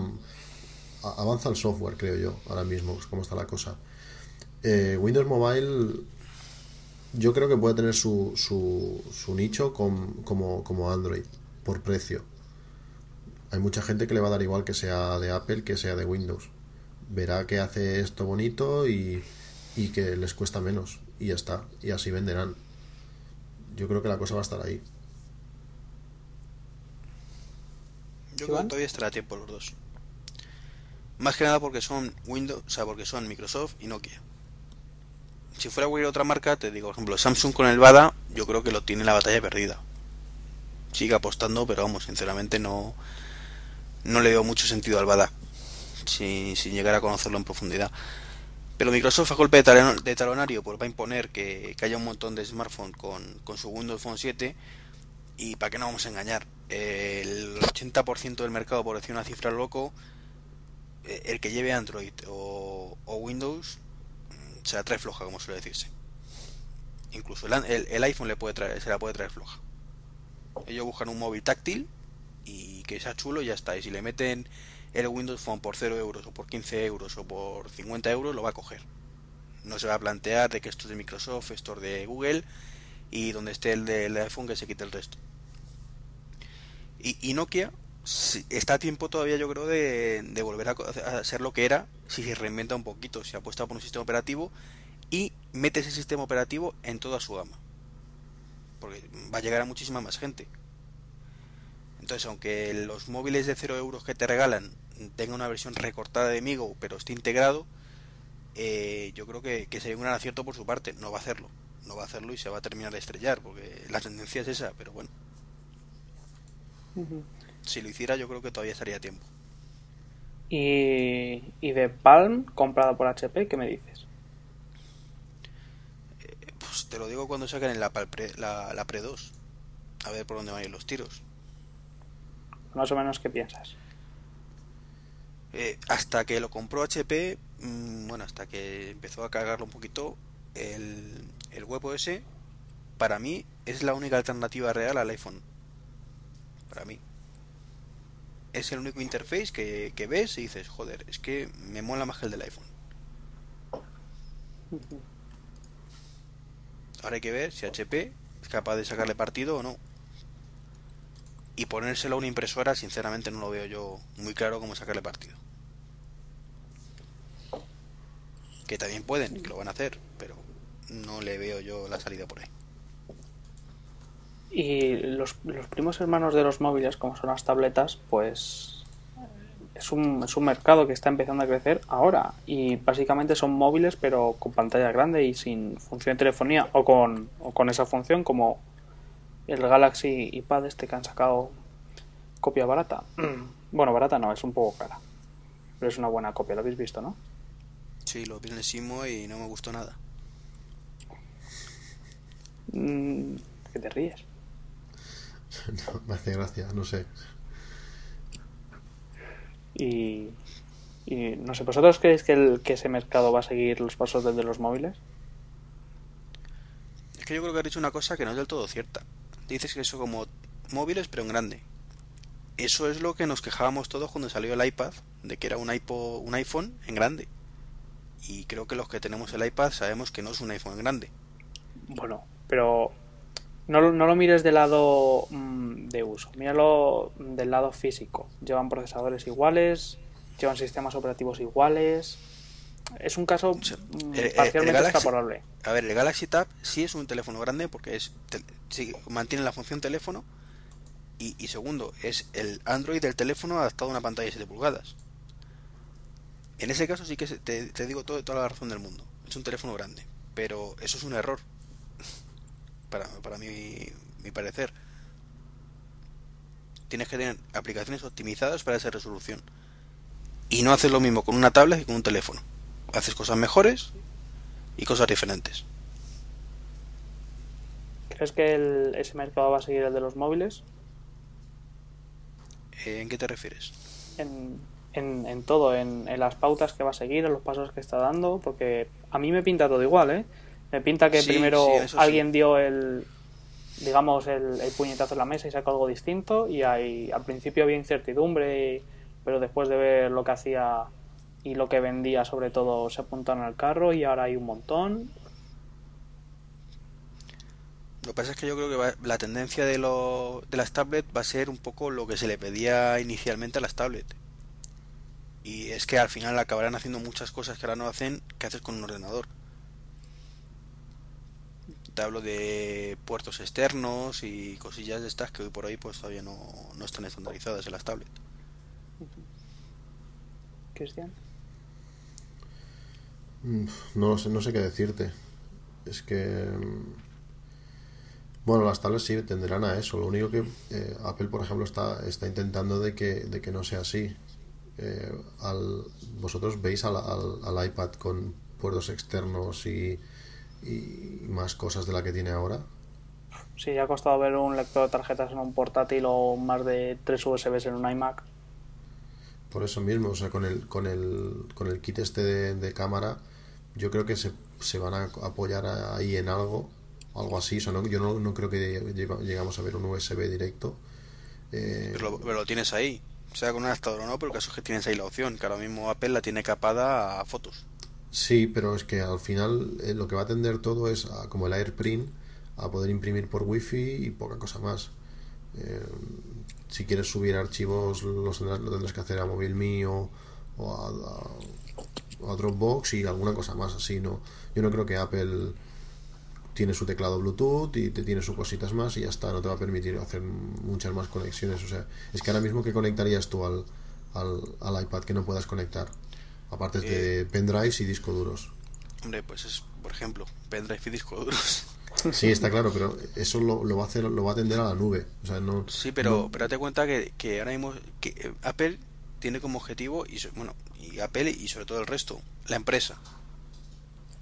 C: a- avanza el software, creo yo, ahora mismo, es como está la cosa. Eh, Windows Mobile, yo creo que puede tener su, su, su nicho com- como, como Android, por precio. Hay mucha gente que le va a dar igual que sea de Apple que sea de Windows. Verá que hace esto bonito y, y que les cuesta menos. Y ya está. Y así venderán. Yo creo que la cosa va a estar ahí.
B: Yo creo que todavía estará a tiempo los dos. Más que nada porque son Windows, o sea, porque son Microsoft y Nokia. Si fuera cualquier otra marca, te digo, por ejemplo, Samsung con el Bada, yo creo que lo tiene la batalla perdida. sigue apostando, pero vamos, sinceramente no, no le veo mucho sentido al Bada, sin, sin llegar a conocerlo en profundidad. Pero Microsoft a golpe de talonario pues va a imponer que, que haya un montón de smartphones con, con su Windows Phone 7 y para qué no vamos a engañar, el 80% del mercado, por decir una cifra loco, eh, el que lleve Android o, Windows mm, se la trae floja, como suele decirse. Incluso el- el iPhone le puede traer, se la puede traer floja. Ellos buscan un móvil táctil y que sea chulo y ya está. Y si le meten el Windows Phone por 0 euros o por 15 euros o por 50 euros, lo va a coger. No se va a plantear de que esto es de Microsoft, esto es de Google y donde esté el del iPhone que se quite el resto. Y, y Nokia está a tiempo todavía yo creo de, volver a ser lo que era si se reinventa un poquito, si apuesta por un sistema operativo y mete ese sistema operativo en toda su gama. Porque va a llegar a muchísima más gente. Entonces, aunque los móviles de 0 euros que te regalan tengan una versión recortada de Migo, pero esté integrado, eh, yo creo que, que sería un gran acierto por su parte. No va a hacerlo. No va a hacerlo y se va a terminar de estrellar, porque la tendencia es esa, pero bueno. Si lo hiciera, yo creo que todavía estaría a tiempo.
A: Y, y de Palm, comprada por HP, ¿qué me dices?
B: Pues te lo digo cuando saquen en la, Pre, la, la Pre 2. A ver por dónde van a ir los tiros.
A: Más o menos, ¿qué piensas?
B: Eh, hasta que lo compró HP, mm, bueno, hasta que empezó a cargarlo un poquito, el, el WebOS para mí es la única alternativa real al iPhone. Para mí. Es el único interface que, que ves y dices, joder, es que me mola más que el del iPhone. Ahora hay que ver si HP es capaz de sacarle partido o no. Y ponérselo a una impresora, sinceramente no lo veo yo muy claro cómo sacarle partido. Que también pueden, que lo van a hacer, pero no le veo yo la salida por ahí.
A: Y los, los primos hermanos de los móviles, como son las tabletas, pues es un, es un mercado que está empezando a crecer ahora. Y básicamente son móviles, pero con pantalla grande y sin función de telefonía, o con, o con esa función, como el Galaxy iPad este que han sacado copia barata. Bueno, barata no, es un poco cara. Pero es una buena copia, lo habéis visto, ¿no?
B: Sí, lo vi en el Simo y no me gustó nada.
A: Mm, ¿Qué te ríes?
C: No, me hace gracia, no sé.
A: Y, y no sé, ¿vosotros creéis que, el, que ese mercado va a seguir los pasos del de los móviles?
B: Es que yo creo que has dicho una cosa que no es del todo cierta. Dices que eso como móviles pero en grande. Eso es lo que nos quejábamos todos cuando salió el iPad, de que era un, iPod, un iPhone en grande. Y creo que los que tenemos el iPad sabemos que no es un iPhone en grande.
A: Bueno, pero no, lo- no lo mires del lado mm, de uso, míralo del lado físico. Llevan procesadores iguales, llevan sistemas operativos iguales. Es un caso
B: sea,
A: mm,
B: el-
A: parcialmente
B: el Galaxy-. A ver, el Galaxy Tab sí es un teléfono grande porque es sí, mantiene la función teléfono y, y segundo, es el Android del teléfono adaptado a una pantalla de 7 pulgadas. En ese caso sí que te, te digo todo, toda la razón del mundo. Es un teléfono grande, pero eso es un error. Para, para mi, mi parecer. Tienes que tener aplicaciones optimizadas para esa resolución. Y no haces lo mismo con una tablet que con un teléfono. Haces cosas mejores y cosas diferentes.
A: ¿Crees que el- ese mercado va a seguir el de los móviles?
B: Eh, ¿En qué te refieres?
A: en, en, en todo, en, en las pautas que va a seguir, en los pasos que está dando, porque a mí me pinta todo igual, ¿eh? Me pinta que
B: Sí,
A: primero
B: sí, eso sí.
A: alguien dio el, digamos, el, el puñetazo en la mesa y sacó algo distinto y ahí, al principio había incertidumbre, y- pero después de ver lo que hacía y lo que vendía sobre todo se apuntaron al carro y ahora hay un montón.
B: Lo que pasa es que yo creo que va- la tendencia de, lo, de las tablets va a ser un poco lo que se le pedía inicialmente a las tablets. Y es que al final acabarán haciendo muchas cosas que ahora no hacen, que haces con un ordenador. Te hablo de puertos externos y cosillas de estas que hoy por hoy pues todavía no, no están estandarizadas en las tablets.
A: Cristian.
C: Mm, No sé, no sé qué decirte. Es que. mm, Bueno, las tablets sí tenderán a eso. Lo único que eh, Apple, por ejemplo, está, está intentando de que, de que no sea así. Eh, al, vosotros veis al, al, al iPad con puertos externos y, y más cosas de la que tiene ahora.
A: Sí, ha costado ver un lector de tarjetas en un portátil o más de tres USBs en un iMac.
C: Por eso mismo, o sea, con el, con el, con el kit este de, de cámara, yo creo que se, se van a apoyar ahí en algo, algo así. O sea, no, yo no, no creo que llegamos a ver un USB directo. Eh,
B: Pero lo, pero lo tienes ahí. Sea con un adaptador o no, pero el caso es que tienes ahí la opción, que ahora mismo Apple la tiene capada a fotos.
C: Sí, pero es que al final eh, lo que va a atender todo es a- como el AirPrint a poder imprimir por wifi y poca cosa más. Eh, si quieres subir archivos los tendrás, lo tendrás que hacer a móvil o, o a Dropbox y alguna cosa más así, ¿no? Yo no creo que Apple tiene su teclado Bluetooth y te tiene sus cositas más y ya está, no te va a permitir hacer muchas más conexiones. O sea, es que ahora mismo que conectarías tú al, al, al iPad que no puedas conectar, aparte de pendrives y discos duros.
B: Hombre, pues es, por ejemplo, pendrive y disco duros.
C: Sí, está claro, pero eso lo, lo va a hacer, lo va a atender a la nube. O sea, no.
B: Sí, pero,
C: no-
B: pero date cuenta que, que ahora mismo que eh, Apple tiene como objetivo, y bueno, y Apple y sobre todo el resto, la empresa.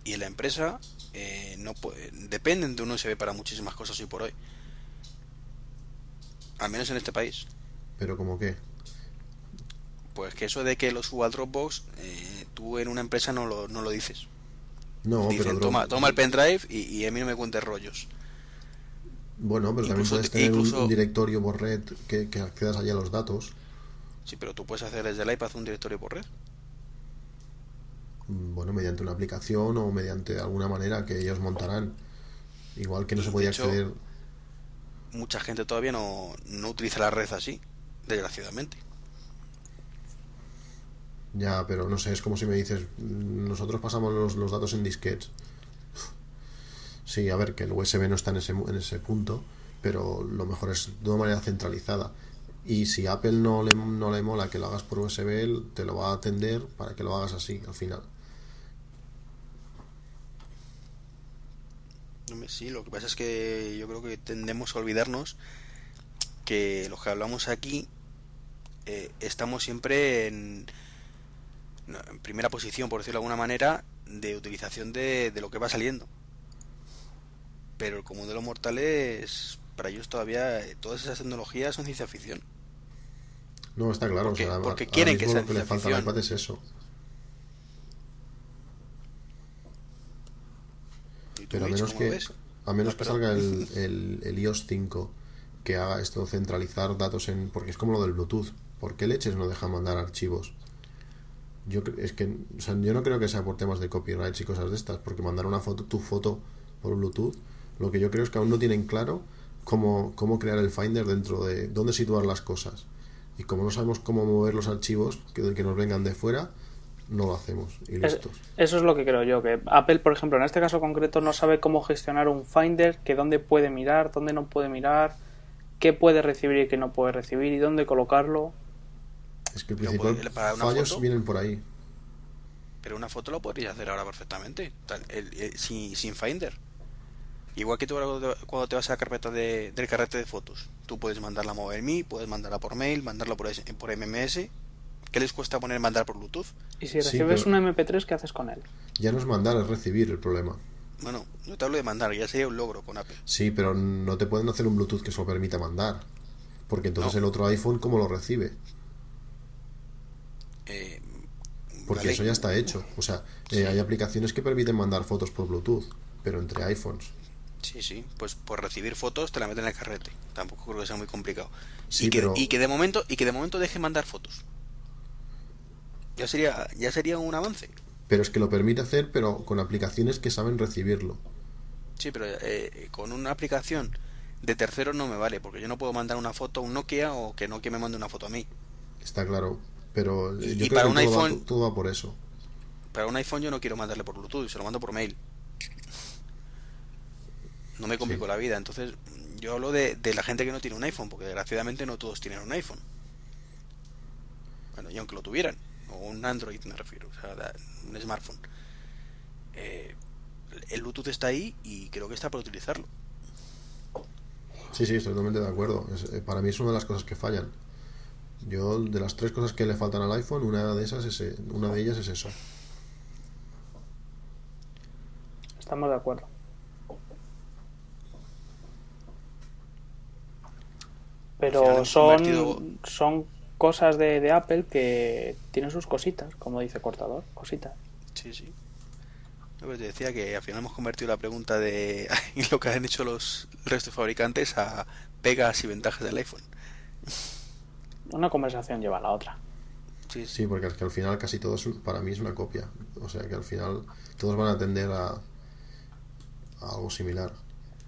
B: Y en la empresa eh, no puede- dependen de un USB para muchísimas cosas hoy por hoy. Al menos en este país.
C: pero como que.
B: Pues que eso de que lo suba al Dropbox, eh, tú en una empresa no lo, no lo dices.
C: No,
B: Dicen,
C: pero.
B: toma, toma el pendrive y, y a mí no me cuentes rollos.
C: Bueno, pero también puedes tener un-
B: incluso-
C: un, directorio por red que, que accedas allá a los datos.
B: Sí, pero tú puedes hacer desde el iPad un directorio por red.
C: Mm, Bueno, mediante una aplicación o mediante alguna manera que ellos montarán. Igual que no
B: Y,
C: se podía
B: hecho,
C: acceder.
B: Mucha gente todavía no, no utiliza la red así, desgraciadamente.
C: Ya, pero no sé, es como si me dices, mm, nosotros pasamos los, los datos en disquetes. Sí, a ver, que el USB no está en ese, en ese punto, pero lo mejor es de una manera centralizada. Y si Apple no le, no le mola que lo hagas por USB, te lo va a atender para que lo hagas así al final.
B: Sí, lo que pasa es que yo creo que tendemos a olvidarnos que los que hablamos aquí eh, estamos siempre en, en primera posición, por decirlo de alguna manera, de utilización de, de lo que va saliendo. Pero el común de los mortales, para ellos todavía, eh, todas esas tecnologías son ciencia ficción.
C: No, está claro.
B: Porque-
C: o sea,
B: porque
C: ahora
B: quieren que sea
C: lo que le falta al iPad es eso.
B: ¿Y tú,
C: Pero a menos que, a menos
B: Ah,
C: que salga el, el, el iOS 5 que haga esto, centralizar datos en... Porque es como lo del Bluetooth. ¿Por qué leches no deja mandar archivos? Yo es que o sea, yo no creo que sea por temas de copyrights y cosas de estas, porque mandar una foto, tu foto por Bluetooth, lo que yo creo es que aún no tienen claro cómo, cómo crear el Finder dentro de dónde situar las cosas. Y como no sabemos cómo mover los archivos que, que nos vengan de fuera, no lo hacemos. Y listos.
A: eso es lo que creo yo, que Apple, por ejemplo, en este caso concreto no sabe cómo gestionar un Finder, que dónde puede mirar, dónde no puede mirar, qué puede recibir y qué no puede recibir y dónde colocarlo.
C: Es que el principal
B: para una
C: fallos
B: foto-
C: vienen por ahí.
B: Pero una foto lo podrías hacer ahora perfectamente, tal- el- el- sin, sin Finder. Igual que tú cuando te- vas a la carpeta de, del carrete de fotos, tú puedes mandarla a MobileMe, puedes mandarla por mail, mandarla por, por MMS. ¿Qué les cuesta poner mandar por Bluetooth?
A: Y si recibes
C: pero-
A: un MP3, ¿qué haces con él?
C: Ya no es mandar, es recibir el problema.
B: Bueno, no te hablo de mandar, ya sería un logro con Apple.
C: Sí, pero no te pueden hacer un Bluetooth que eso permita mandar. Porque entonces
B: No.
C: el otro iPhone, ¿cómo lo recibe?
B: Eh,
C: Porque
B: vale.
C: eso ya está hecho. O sea, eh, hay aplicaciones que permiten mandar fotos por Bluetooth, pero entre iPhones.
B: Sí, sí, pues por recibir fotos te la meten en el carrete. Tampoco creo que sea muy complicado.
C: Sí,
B: y, que,
C: pero-
B: y que de momento y que de momento deje mandar fotos. Ya sería ya sería un avance.
C: Pero es que lo permite hacer, pero con aplicaciones que saben recibirlo.
B: Sí, pero eh, con una aplicación de terceros no me vale, porque yo no puedo mandar una foto a un Nokia o que Nokia me mande una foto a mí.
C: Está claro. Pero
B: Y-
C: yo
B: y
C: creo
B: para
C: que
B: un
C: todo, va,
B: iPhone-
C: todo va por eso.
B: Para un iPhone yo no quiero mandarle por Bluetooth, se lo mando por mail. No me complico
C: Sí.
B: la vida, entonces yo hablo de, de la gente que no tiene un iPhone, porque desgraciadamente no todos tienen un iPhone. Bueno, y aunque lo tuvieran, o un Android me refiero, o sea, un smartphone. Eh, el Bluetooth está ahí y creo que está para utilizarlo.
C: Sí, sí, estoy totalmente de acuerdo. Es- eh, para mí es una de las cosas que fallan. Yo, de las tres cosas que le faltan al iPhone, una de esas es, eh, una de ellas es eso.
A: Estamos de acuerdo. Pero son,
B: convertido-
A: son cosas de, de Apple que tienen sus cositas, como dice Cortador, cositas.
B: Sí, sí. No, pues te decía que al final hemos convertido la pregunta de lo que han hecho los el resto de fabricantes a pegas y ventajas del iPhone.
A: Una conversación lleva a la otra.
B: Sí, sí.
C: Sí, porque es que al final casi todo es para mí es una copia. O sea que al final todos van a tender a, a algo similar.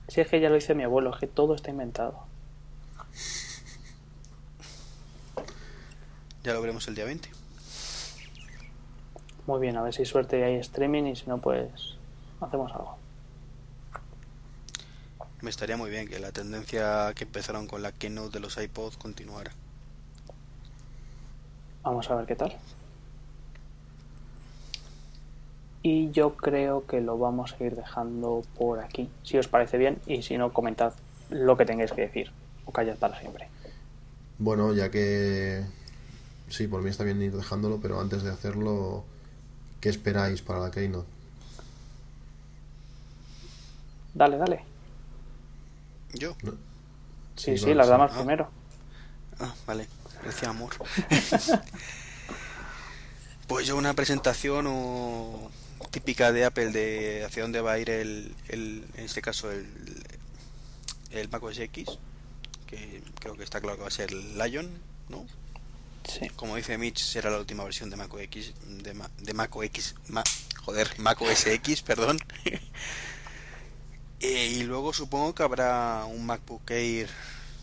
A: Si es que ya lo dice mi abuelo, es que todo está inventado.
B: Ya lo veremos el día 20.
A: Muy bien, a ver si hay suerte y hay streaming y si no, pues hacemos algo.
B: Me estaría muy bien que la tendencia que empezaron con la keynote de los iPods continuara.
A: Vamos a ver qué tal. Y yo creo que lo vamos a ir dejando por aquí, si os parece bien, y si no, comentad lo que tengáis que decir, o callad para siempre.
C: Bueno, ya que sí, por mí está bien ir dejándolo, pero antes de hacerlo, ¿qué esperáis para la Keynote?
A: Dale, dale.
B: ¿Yo?
A: Sí, sí, las damas
B: Ah.
A: primero.
B: Ah, vale. Gracias, amor. pues yo una presentación o típica de Apple de hacia dónde va a ir el, el en este caso el, el Mac OS X, que creo que está claro que va a ser Lion, ¿no?
A: Sí.
B: Como dice Mitch, será la última versión de Mac OS X, de, Ma- de Mac OS, Ma- joder, Mac OS X, perdón. Eh, y luego supongo que habrá un MacBook Air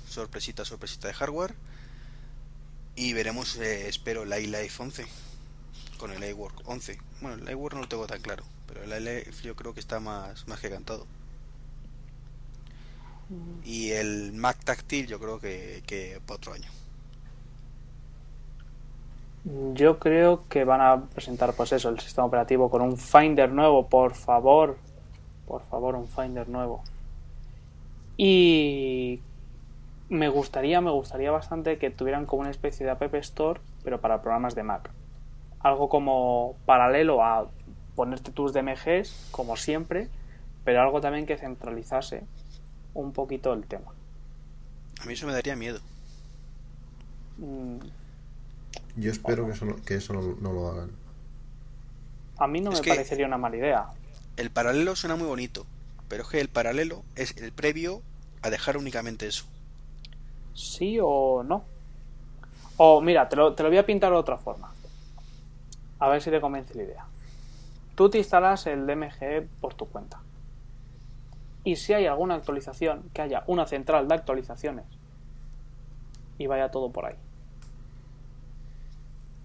B: sorpresita, sorpresita de hardware. Y veremos, eh, espero, el iLife 11 con el iWork 11. Bueno, el iWork no lo tengo tan claro, pero el iLife yo creo que está más, más que cantado. Y el Mac táctil yo creo que, que para otro año.
A: Yo creo que van a presentar, pues eso, el sistema operativo con un Finder nuevo, por favor. Por favor, un Finder nuevo. Y me gustaría, me gustaría bastante que tuvieran como una especie de App Store, pero para programas de Mac. Algo como paralelo a ponerte tus DMGs, como siempre, pero algo también que centralizase un poquito el tema.
B: A mí eso me daría miedo.
A: Mm,
C: Yo espero que eso no, que eso no, no lo hagan.
A: A mí no
B: Es
A: me
B: que-
A: parecería una mala idea.
B: El paralelo suena muy bonito, pero es que el paralelo es el previo a dejar únicamente eso.
A: ¿Sí o no? O mira, te lo, te lo voy a pintar de otra forma. A ver si te convence la idea. Tú te instalas el DMG por tu cuenta. Y si hay alguna actualización, que haya una central de actualizaciones. Y vaya todo por ahí.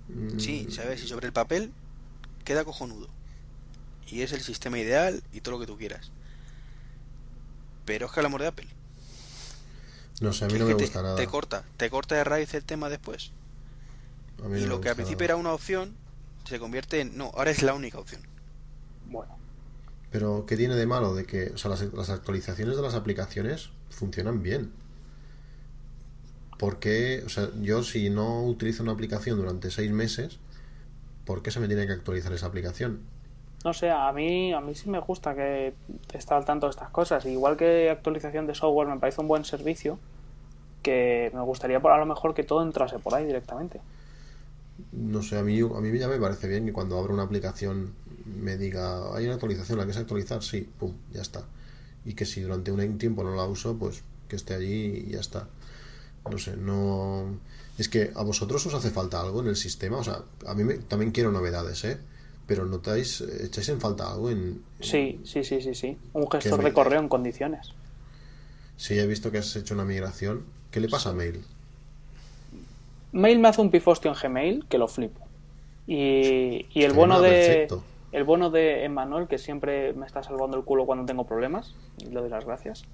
C: Mm,
B: Sí, sabes, y sobre el papel queda cojonudo. Y es el sistema ideal y todo lo que tú quieras. Pero es que el amor de Apple.
C: No sé, a mí
B: que
C: no me gusta
B: te,
C: nada.
B: te corta, te corta de raíz el tema después.
C: A mí
B: y
C: no
B: lo que al principio
C: nada.
B: era una opción se convierte en no, ahora es la única opción.
A: Bueno,
C: Pero, ¿qué tiene de malo de que o sea, las, las actualizaciones de las aplicaciones funcionan bien? ¿Por qué? O sea, yo si no utilizo una aplicación durante seis meses, ¿por qué se me tiene que actualizar esa aplicación?
A: No sé, a mí, a mí sí me gusta que esté al tanto de estas cosas. Igual que actualización de software me parece un buen servicio, que me gustaría por a lo mejor que todo entrase por ahí directamente.
C: No sé, a mí, a mí ya me parece bien que cuando abro una aplicación me diga, hay una actualización, ¿la quieres actualizar? Sí, pum, ya está. Y que si durante un tiempo no la uso, pues que esté allí y ya está. No sé, no... Es que a vosotros os hace falta algo en el sistema, o sea, a mí me- también quiero novedades, ¿eh? Pero notáis, echáis en falta algo en...
A: Sí, sí, sí, sí, sí. Un gestor de correo en condiciones.
C: Sí, he visto que has hecho una migración. ¿Qué le pasa a Mail?
A: Mail me hace un pifostio en Gmail que lo flipo. Y, y el
C: Que
A: bueno
C: venga,
A: de
C: perfecto.
A: el bueno de Emmanuel, que siempre me está salvando el culo cuando tengo problemas, y le doy las gracias.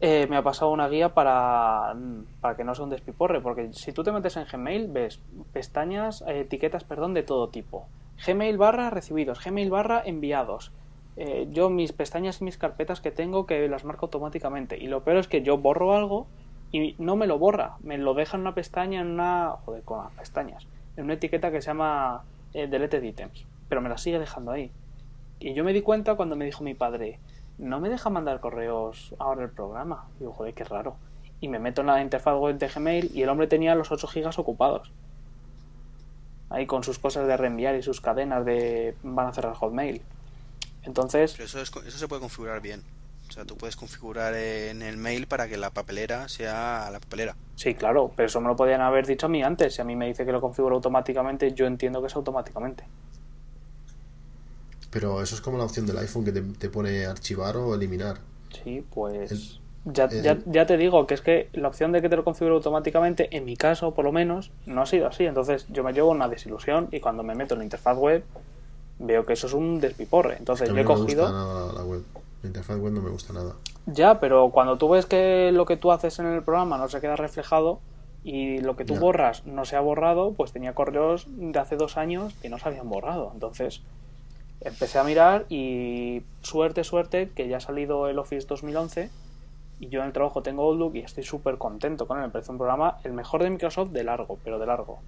A: eh, me ha pasado una guía para, para que no sea un despiporre, porque si tú te metes en Gmail, ves pestañas, eh, etiquetas, perdón, de todo tipo. Gmail barra recibidos, Gmail barra enviados, eh, yo mis pestañas y mis carpetas que tengo que las marco automáticamente. Y lo peor es que yo borro algo y no me lo borra, me lo deja en una pestaña, en una... Joder, con las pestañas. En una etiqueta que se llama eh, Deleted Items. Pero me la sigue dejando ahí. Y yo me di cuenta cuando me dijo mi padre, no me deja mandar correos ahora el programa. Y digo, joder, qué raro. Y me meto en la interfaz web de Gmail y el hombre tenía los 8 gigas ocupados. Ahí con sus cosas de reenviar y sus cadenas de van a cerrar Hotmail. Entonces,
B: Pero eso, es, eso se puede configurar bien. O sea, tú puedes configurar en el mail para que la papelera sea la papelera.
A: sí, claro, pero eso me lo podían haber dicho a mí antes. Si a mí me dice que lo configuro automáticamente, yo entiendo que es automáticamente.
C: Pero eso es como la opción del iPhone que te, te pone archivar o eliminar.
A: Sí, pues.
C: El-
A: ya,
C: el-
A: ya, ya te digo que es que la opción de que te lo configure automáticamente, en mi caso por lo menos, no ha sido así. Entonces yo me llevo una desilusión y cuando me meto en la interfaz web veo que eso es un despiporre. Entonces yo he
C: no me
A: cogido.
C: gusta nada la web. La interfaz web no me gusta nada.
A: Ya, pero cuando tú ves que lo que tú haces en el programa no se queda reflejado y lo que tú
C: Ya.
A: borras no se ha borrado, pues tenía correos de hace dos años que no se habían borrado. Entonces empecé a mirar y suerte, suerte, que ya ha salido el Office 2011 y yo en el trabajo tengo Outlook y estoy súper contento con él. Me parece un programa el mejor de Microsoft de largo, pero de largo.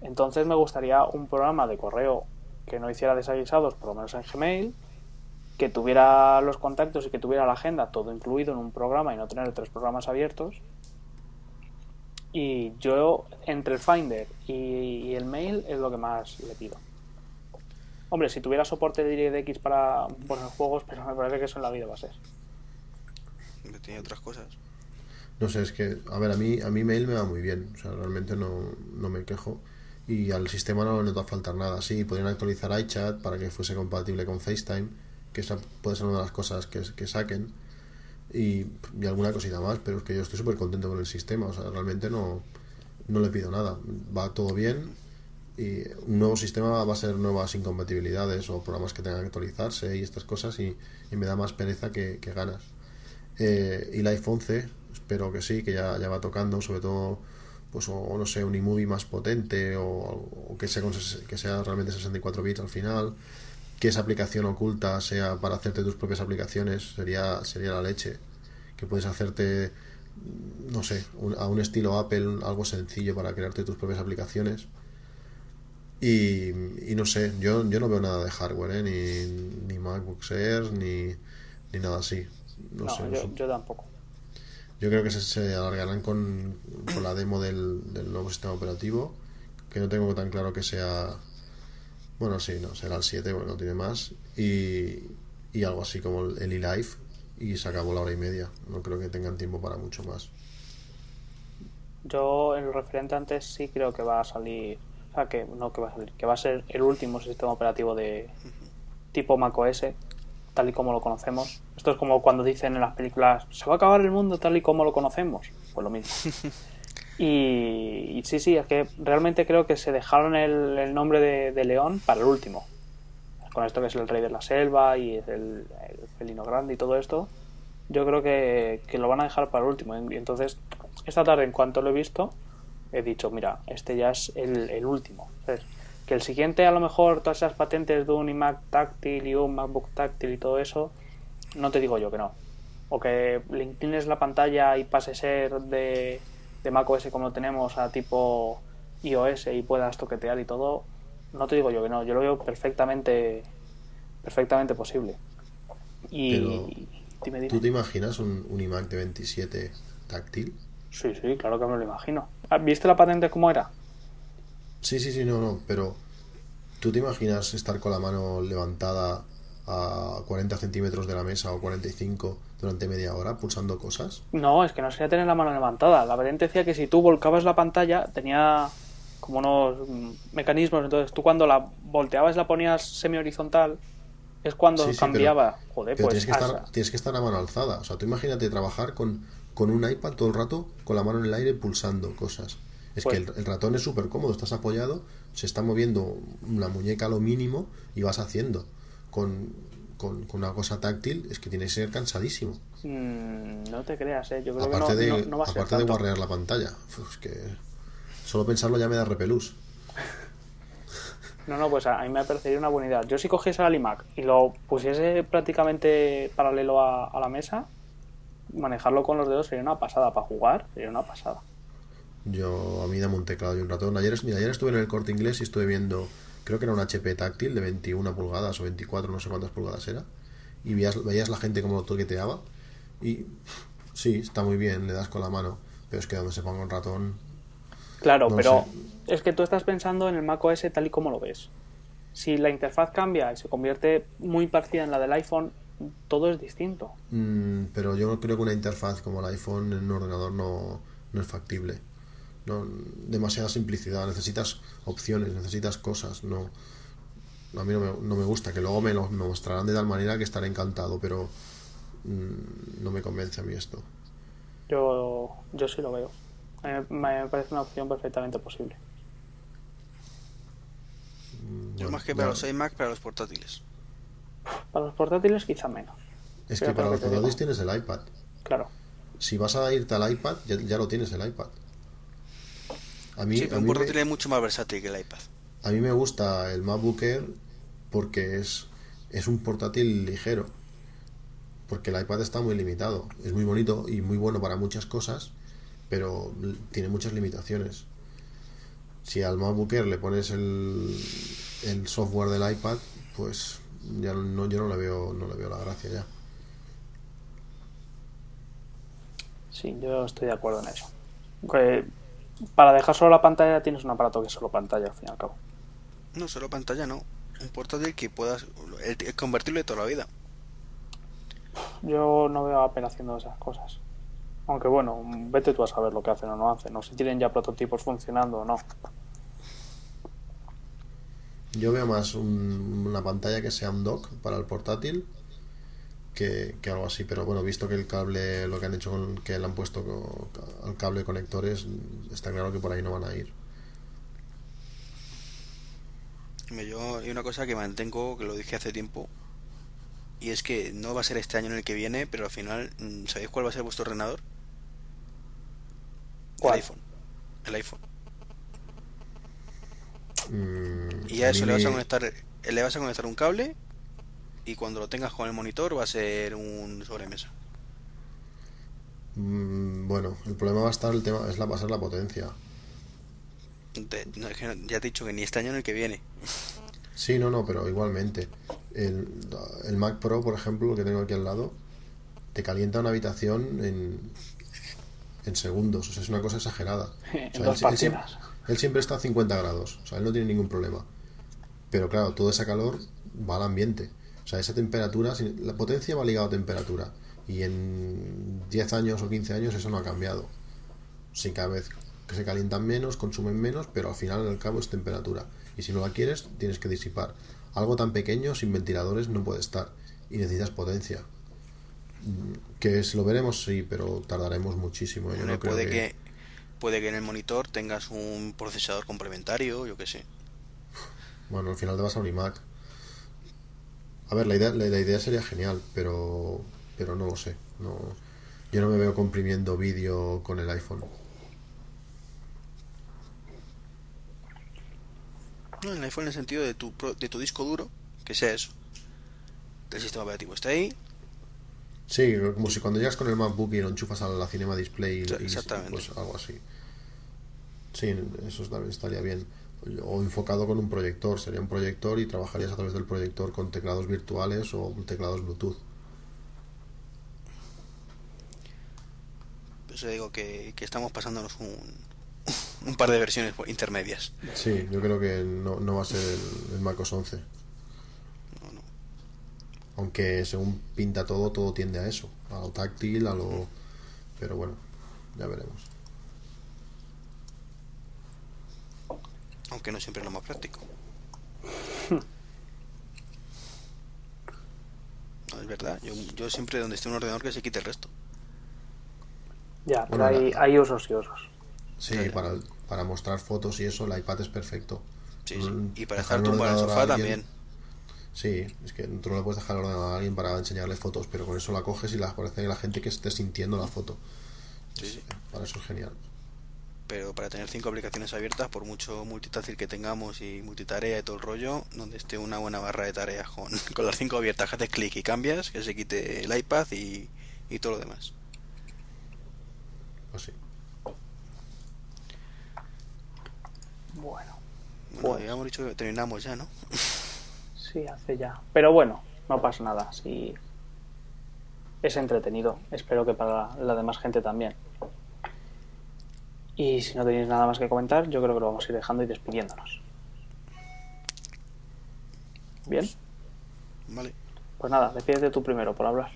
A: Entonces me gustaría un programa de correo que no hiciera desavisados, por lo menos en Gmail, que tuviera los contactos y que tuviera la agenda todo incluido en un programa y no tener tres programas abiertos. Y yo, entre el Finder y, el mail, es lo que más le pido. Hombre, si tuviera soporte de DirectX para poner juegos, pero me parece que eso en la vida va a ser.
B: Tiene otras cosas.
C: No sé, es que, a ver, a mí, a mí mail me va muy bien. O sea, realmente no, no me quejo. Y al sistema no le noto faltar nada. Sí, podrían actualizar iChat para que fuese compatible con FaceTime, que esa puede ser una de las cosas que, que saquen. Y, y alguna cosita más, pero es que yo estoy súper contento con el sistema. O sea, realmente no, no le pido nada. Va todo bien. Y un nuevo sistema va a ser nuevas incompatibilidades o programas que tengan que actualizarse y estas cosas. Y, y me da más pereza que, que ganas. Eh, y el iPhone 11, espero que sí, que ya, ya va tocando, sobre todo, pues, o, no sé, un iMovie más potente, o, o que, sea que sea realmente 64 bits al final, que esa aplicación oculta sea para hacerte tus propias aplicaciones, sería, sería la leche. Que puedes hacerte, no sé, un- a un estilo Apple, algo sencillo para crearte tus propias aplicaciones. Y, y no sé, yo, yo no veo nada de hardware, ¿eh? ni, ni MacBook Air, ni, ni nada así. No,
A: No,
C: sé,
A: yo, tampoco.
C: Yo creo que se, se alargarán con, con la demo del, del nuevo sistema operativo, que no tengo tan claro que sea... Bueno, sí, no, será el 7, porque no tiene más. Y, y algo así como el, el eLife, y se acabó la hora y media. No creo que tengan tiempo para mucho más.
A: Yo, en lo referente antes, sí creo que va a salir. O sea, que no que va a salir, que va a ser el último sistema operativo de tipo macOS, tal y como lo conocemos. Esto es como cuando dicen en las películas: se va a acabar el mundo tal y como lo conocemos. Pues lo mismo. Y, y sí, sí, es que realmente creo que se dejaron el, el nombre de, de León para el último. Con esto que es el rey de la selva y es el, el felino grande y todo esto, yo creo que, que lo van a dejar para el último. Y entonces, esta tarde, en cuanto lo he visto, he dicho, mira, este ya es el, el último. ¿sabes? Que el siguiente, a lo mejor, todas esas patentes de un iMac táctil y un MacBook táctil y todo eso, no te digo yo que no. O que le inclines la pantalla y pase a ser de, de macOS como lo tenemos a tipo iOS y puedas toquetear y todo, no te digo yo que no. Yo lo veo perfectamente, perfectamente posible. Y
C: Pero,
A: dime, dime.
C: ¿Tú te imaginas un, un iMac de 27 táctil?
A: Sí, sí, claro que me lo imagino. Ah, ¿Viste la patente cómo era?
C: Sí, sí, sí, no, no, pero ¿tú te imaginas estar con la mano levantada a 40 centímetros de la mesa o 45 durante media hora pulsando cosas?
A: No, es que no sería tener la mano levantada. La patente decía que si tú volcabas la pantalla tenía como unos mm, mecanismos. Entonces tú cuando la volteabas la ponías semi horizontal es cuando
C: Sí, sí,
A: cambiaba. Joder,
C: Pero
A: pues
C: tienes, que estar, tienes que estar a mano alzada. O sea, tú imagínate trabajar con, con un iPad todo el rato, con la mano en el aire pulsando cosas. Es
A: Pues-
C: que el, el ratón es súper cómodo, estás apoyado, se está moviendo la muñeca a lo mínimo y vas haciendo. Con, con, con una cosa táctil es que tienes que ser cansadísimo.
A: Mm, no te creas, ¿eh? Yo creo
C: Aparte,
A: que no,
C: de,
A: no- no va a ser
C: aparte de guarrear la pantalla. Que solo pensarlo ya me da repelús.
A: No, no, pues a mí me parecería una buena idea. Yo si cogiese el iMac y lo pusiese prácticamente paralelo a, a la mesa, manejarlo con los dedos sería una pasada. Para jugar sería una pasada.
C: Yo, a mí dame un teclado y un ratón. Ayer, mira, ayer estuve en el corte inglés y estuve viendo, creo que era un HP táctil de 21 pulgadas o 24, no sé cuántas pulgadas era. Y veías, veías la gente como lo toqueteaba. Y sí, está muy bien, le das con la mano. Pero es que donde se ponga un ratón.
A: Claro,
C: No
A: pero
C: sé.
A: es que tú estás pensando en el macOS tal y como lo ves. Si la interfaz cambia y se convierte muy parecida en la del iPhone, todo es distinto.
C: Mm, pero yo creo que una interfaz como el iPhone en un ordenador no, no es factible. No, demasiada simplicidad. Necesitas opciones, necesitas cosas. No, a mí no me, no me gusta. Que luego me lo me mostrarán de tal manera que estaré encantado, pero mm, no me convence a mí esto.
A: Yo, yo sí lo veo. Me me parece una opción perfectamente posible.
C: Mm,
B: Yo
C: bueno,
B: más que para
C: ya-
B: los iMac, para los portátiles.
A: Para los portátiles quizá menos.
C: Es
A: Pero
C: que para
A: lo
C: los portátiles tienes el iPad.
A: Claro.
C: Si vas a irte al iPad, ya, ya lo tienes el iPad. A mí,
B: Sí,
C: a
B: pero un
C: mí me-
B: portátil es mucho más versátil que el iPad.
C: A mí me gusta el MacBook Air porque es, es un portátil ligero. Porque el iPad está muy limitado. Es muy bonito y muy bueno para muchas cosas, pero tiene muchas limitaciones. Si al MacBook Air le pones el, el software del iPad, pues ya no, yo no le veo, no le veo la gracia ya.
A: Sí, yo estoy de acuerdo en eso. Que para dejar solo la pantalla tienes un aparato que es solo pantalla al fin y al cabo.
B: No, solo pantalla no. Un portátil que puedas convertirlo de toda la vida.
A: Yo no veo a Apple haciendo esas cosas. Aunque bueno, vete tú a saber lo que hacen o no hacen, o si tienen ya prototipos funcionando o no.
C: Yo veo más un- una pantalla que sea un dock para el portátil que, que algo así, pero bueno, visto que el cable, lo que han hecho con que le han puesto al cable de conectores, está claro que por ahí no van a ir.
B: Yo hay una cosa que mantengo, que lo dije hace tiempo, y es que no va a ser este año en el que viene, pero al final, mm, ¿sabéis cuál va a ser vuestro ordenador?
A: ¿Cuál?
B: El iPhone. El iPhone.
C: Mm,
B: Y a eso
C: mí
B: le vas a conectar, le vas a conectar un cable y cuando lo tengas con el monitor va a ser un sobremesa.
C: mm, bueno, el problema va a estar el tema, es la, va a ser la potencia.
B: Te- no, es que no- ya te he dicho que ni este año en el que viene.
C: Sí, no, no, pero igualmente. El, el Mac Pro, por ejemplo, lo que tengo aquí al lado, te calienta una habitación en, en segundos. O sea, es una cosa exagerada.
A: En
C: O sea,
A: dos
C: él, él siempre, él siempre está a 50 grados. O sea, él no tiene ningún problema. Pero claro, todo ese calor va al ambiente. O sea, esa temperatura, si- la potencia va ligada a temperatura. Y en 10 años o 15 años eso no ha cambiado. Sí, cada vez que se calientan menos, consumen menos, pero al final, al cabo, es temperatura. Y si no la quieres, tienes que disipar. Algo tan pequeño, sin ventiladores, no puede estar. Y necesitas potencia. Que si lo veremos, sí, pero tardaremos muchísimo. Yo no creo
B: puede
C: que...
B: que puede que en el monitor tengas un procesador complementario, yo que sé.
C: Bueno, al final te vas a un iMac. A ver, la idea, la, la idea sería genial, pero pero no lo sé. No, yo no me veo comprimiendo vídeo con el iPhone.
B: No, el iPhone en el sentido de tu, de tu disco duro, que sea eso. El sistema operativo está ahí,
C: Sí, como si cuando llegas con el MacBook y lo enchufas a la Cinema Display y,
B: Sí,
C: y-
B: exactamente.
C: pues algo así. Sí, eso también estaría bien. O enfocado con un proyector, sería un proyector y trabajarías a través del proyector con teclados virtuales o teclados Bluetooth.
B: Por eso digo que, que estamos pasándonos un, un par de versiones intermedias.
C: Sí, yo creo que no, no va a ser el, el MacOS 11.
B: No, no.
C: Aunque según pinta todo, todo tiende a eso, a lo táctil, a lo... Pero bueno, ya veremos.
B: Aunque no siempre es lo más práctico. No, es verdad. Yo, yo siempre donde esté un ordenador que se quite el resto.
A: Ya, pero
C: Bueno,
A: hay,
C: la-
A: hay usos y usos.
C: Sí, para, para mostrar fotos y eso, el iPad es perfecto.
B: Sí, sí.
C: Mm,
B: Y para
C: dejar
B: tumbado en el sofá también.
C: Sí, es que tú no le puedes dejar el ordenador a alguien para enseñarle fotos, pero con eso la coges y la parece a la gente que esté sintiendo la foto.
B: Sí, sí.
C: Para eso es genial.
B: Pero para tener cinco aplicaciones abiertas, por mucho multitáctil que tengamos y multitarea y todo el rollo, donde esté una buena barra de tareas con, con las cinco abiertas, que haces clic y cambias, que se quite el iPad y, y todo lo demás.
C: Pues sí.
A: Bueno,
B: Bueno,
A: Pues-
B: ya hemos dicho que terminamos ya, ¿no?
A: sí, hace ya. Pero bueno, no pasa nada. Si es entretenido. Espero que para la demás gente también. Y si no tenéis nada más que comentar, yo creo que lo vamos a ir dejando y despidiéndonos. Bien,
B: Vale.
A: pues nada, despídete tú primero por hablar.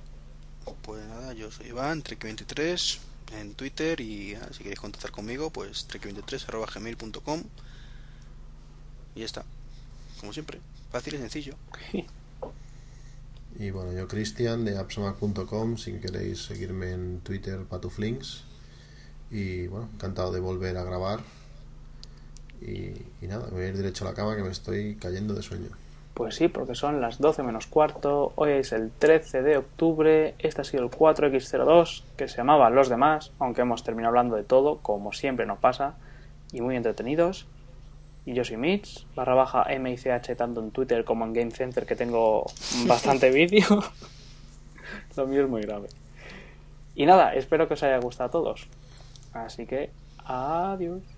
B: Pues nada, yo soy Iván, Trek23 en Twitter y ah, si queréis contactar conmigo, pues trek23.gmail.com y ya está. Como siempre, fácil y sencillo.
C: Y bueno, yo Cristian de appsmac.com, si queréis seguirme en Twitter, patuflinks. Y bueno, encantado de volver a grabar. Y, y nada, me voy a ir derecho a la cama que me estoy cayendo de sueño.
A: Pues sí, porque son las 12 menos cuarto, hoy es el 13 de octubre, este ha sido el 4X02, que se llamaba Los demás, aunque hemos terminado hablando de todo, como siempre nos pasa, y muy entretenidos. Y yo soy Mitch, barra baja MICH, tanto en Twitter como en Game Center, que tengo bastante vídeo. Lo mío es muy grave. Y nada, espero que os haya gustado a todos. Así que, adiós.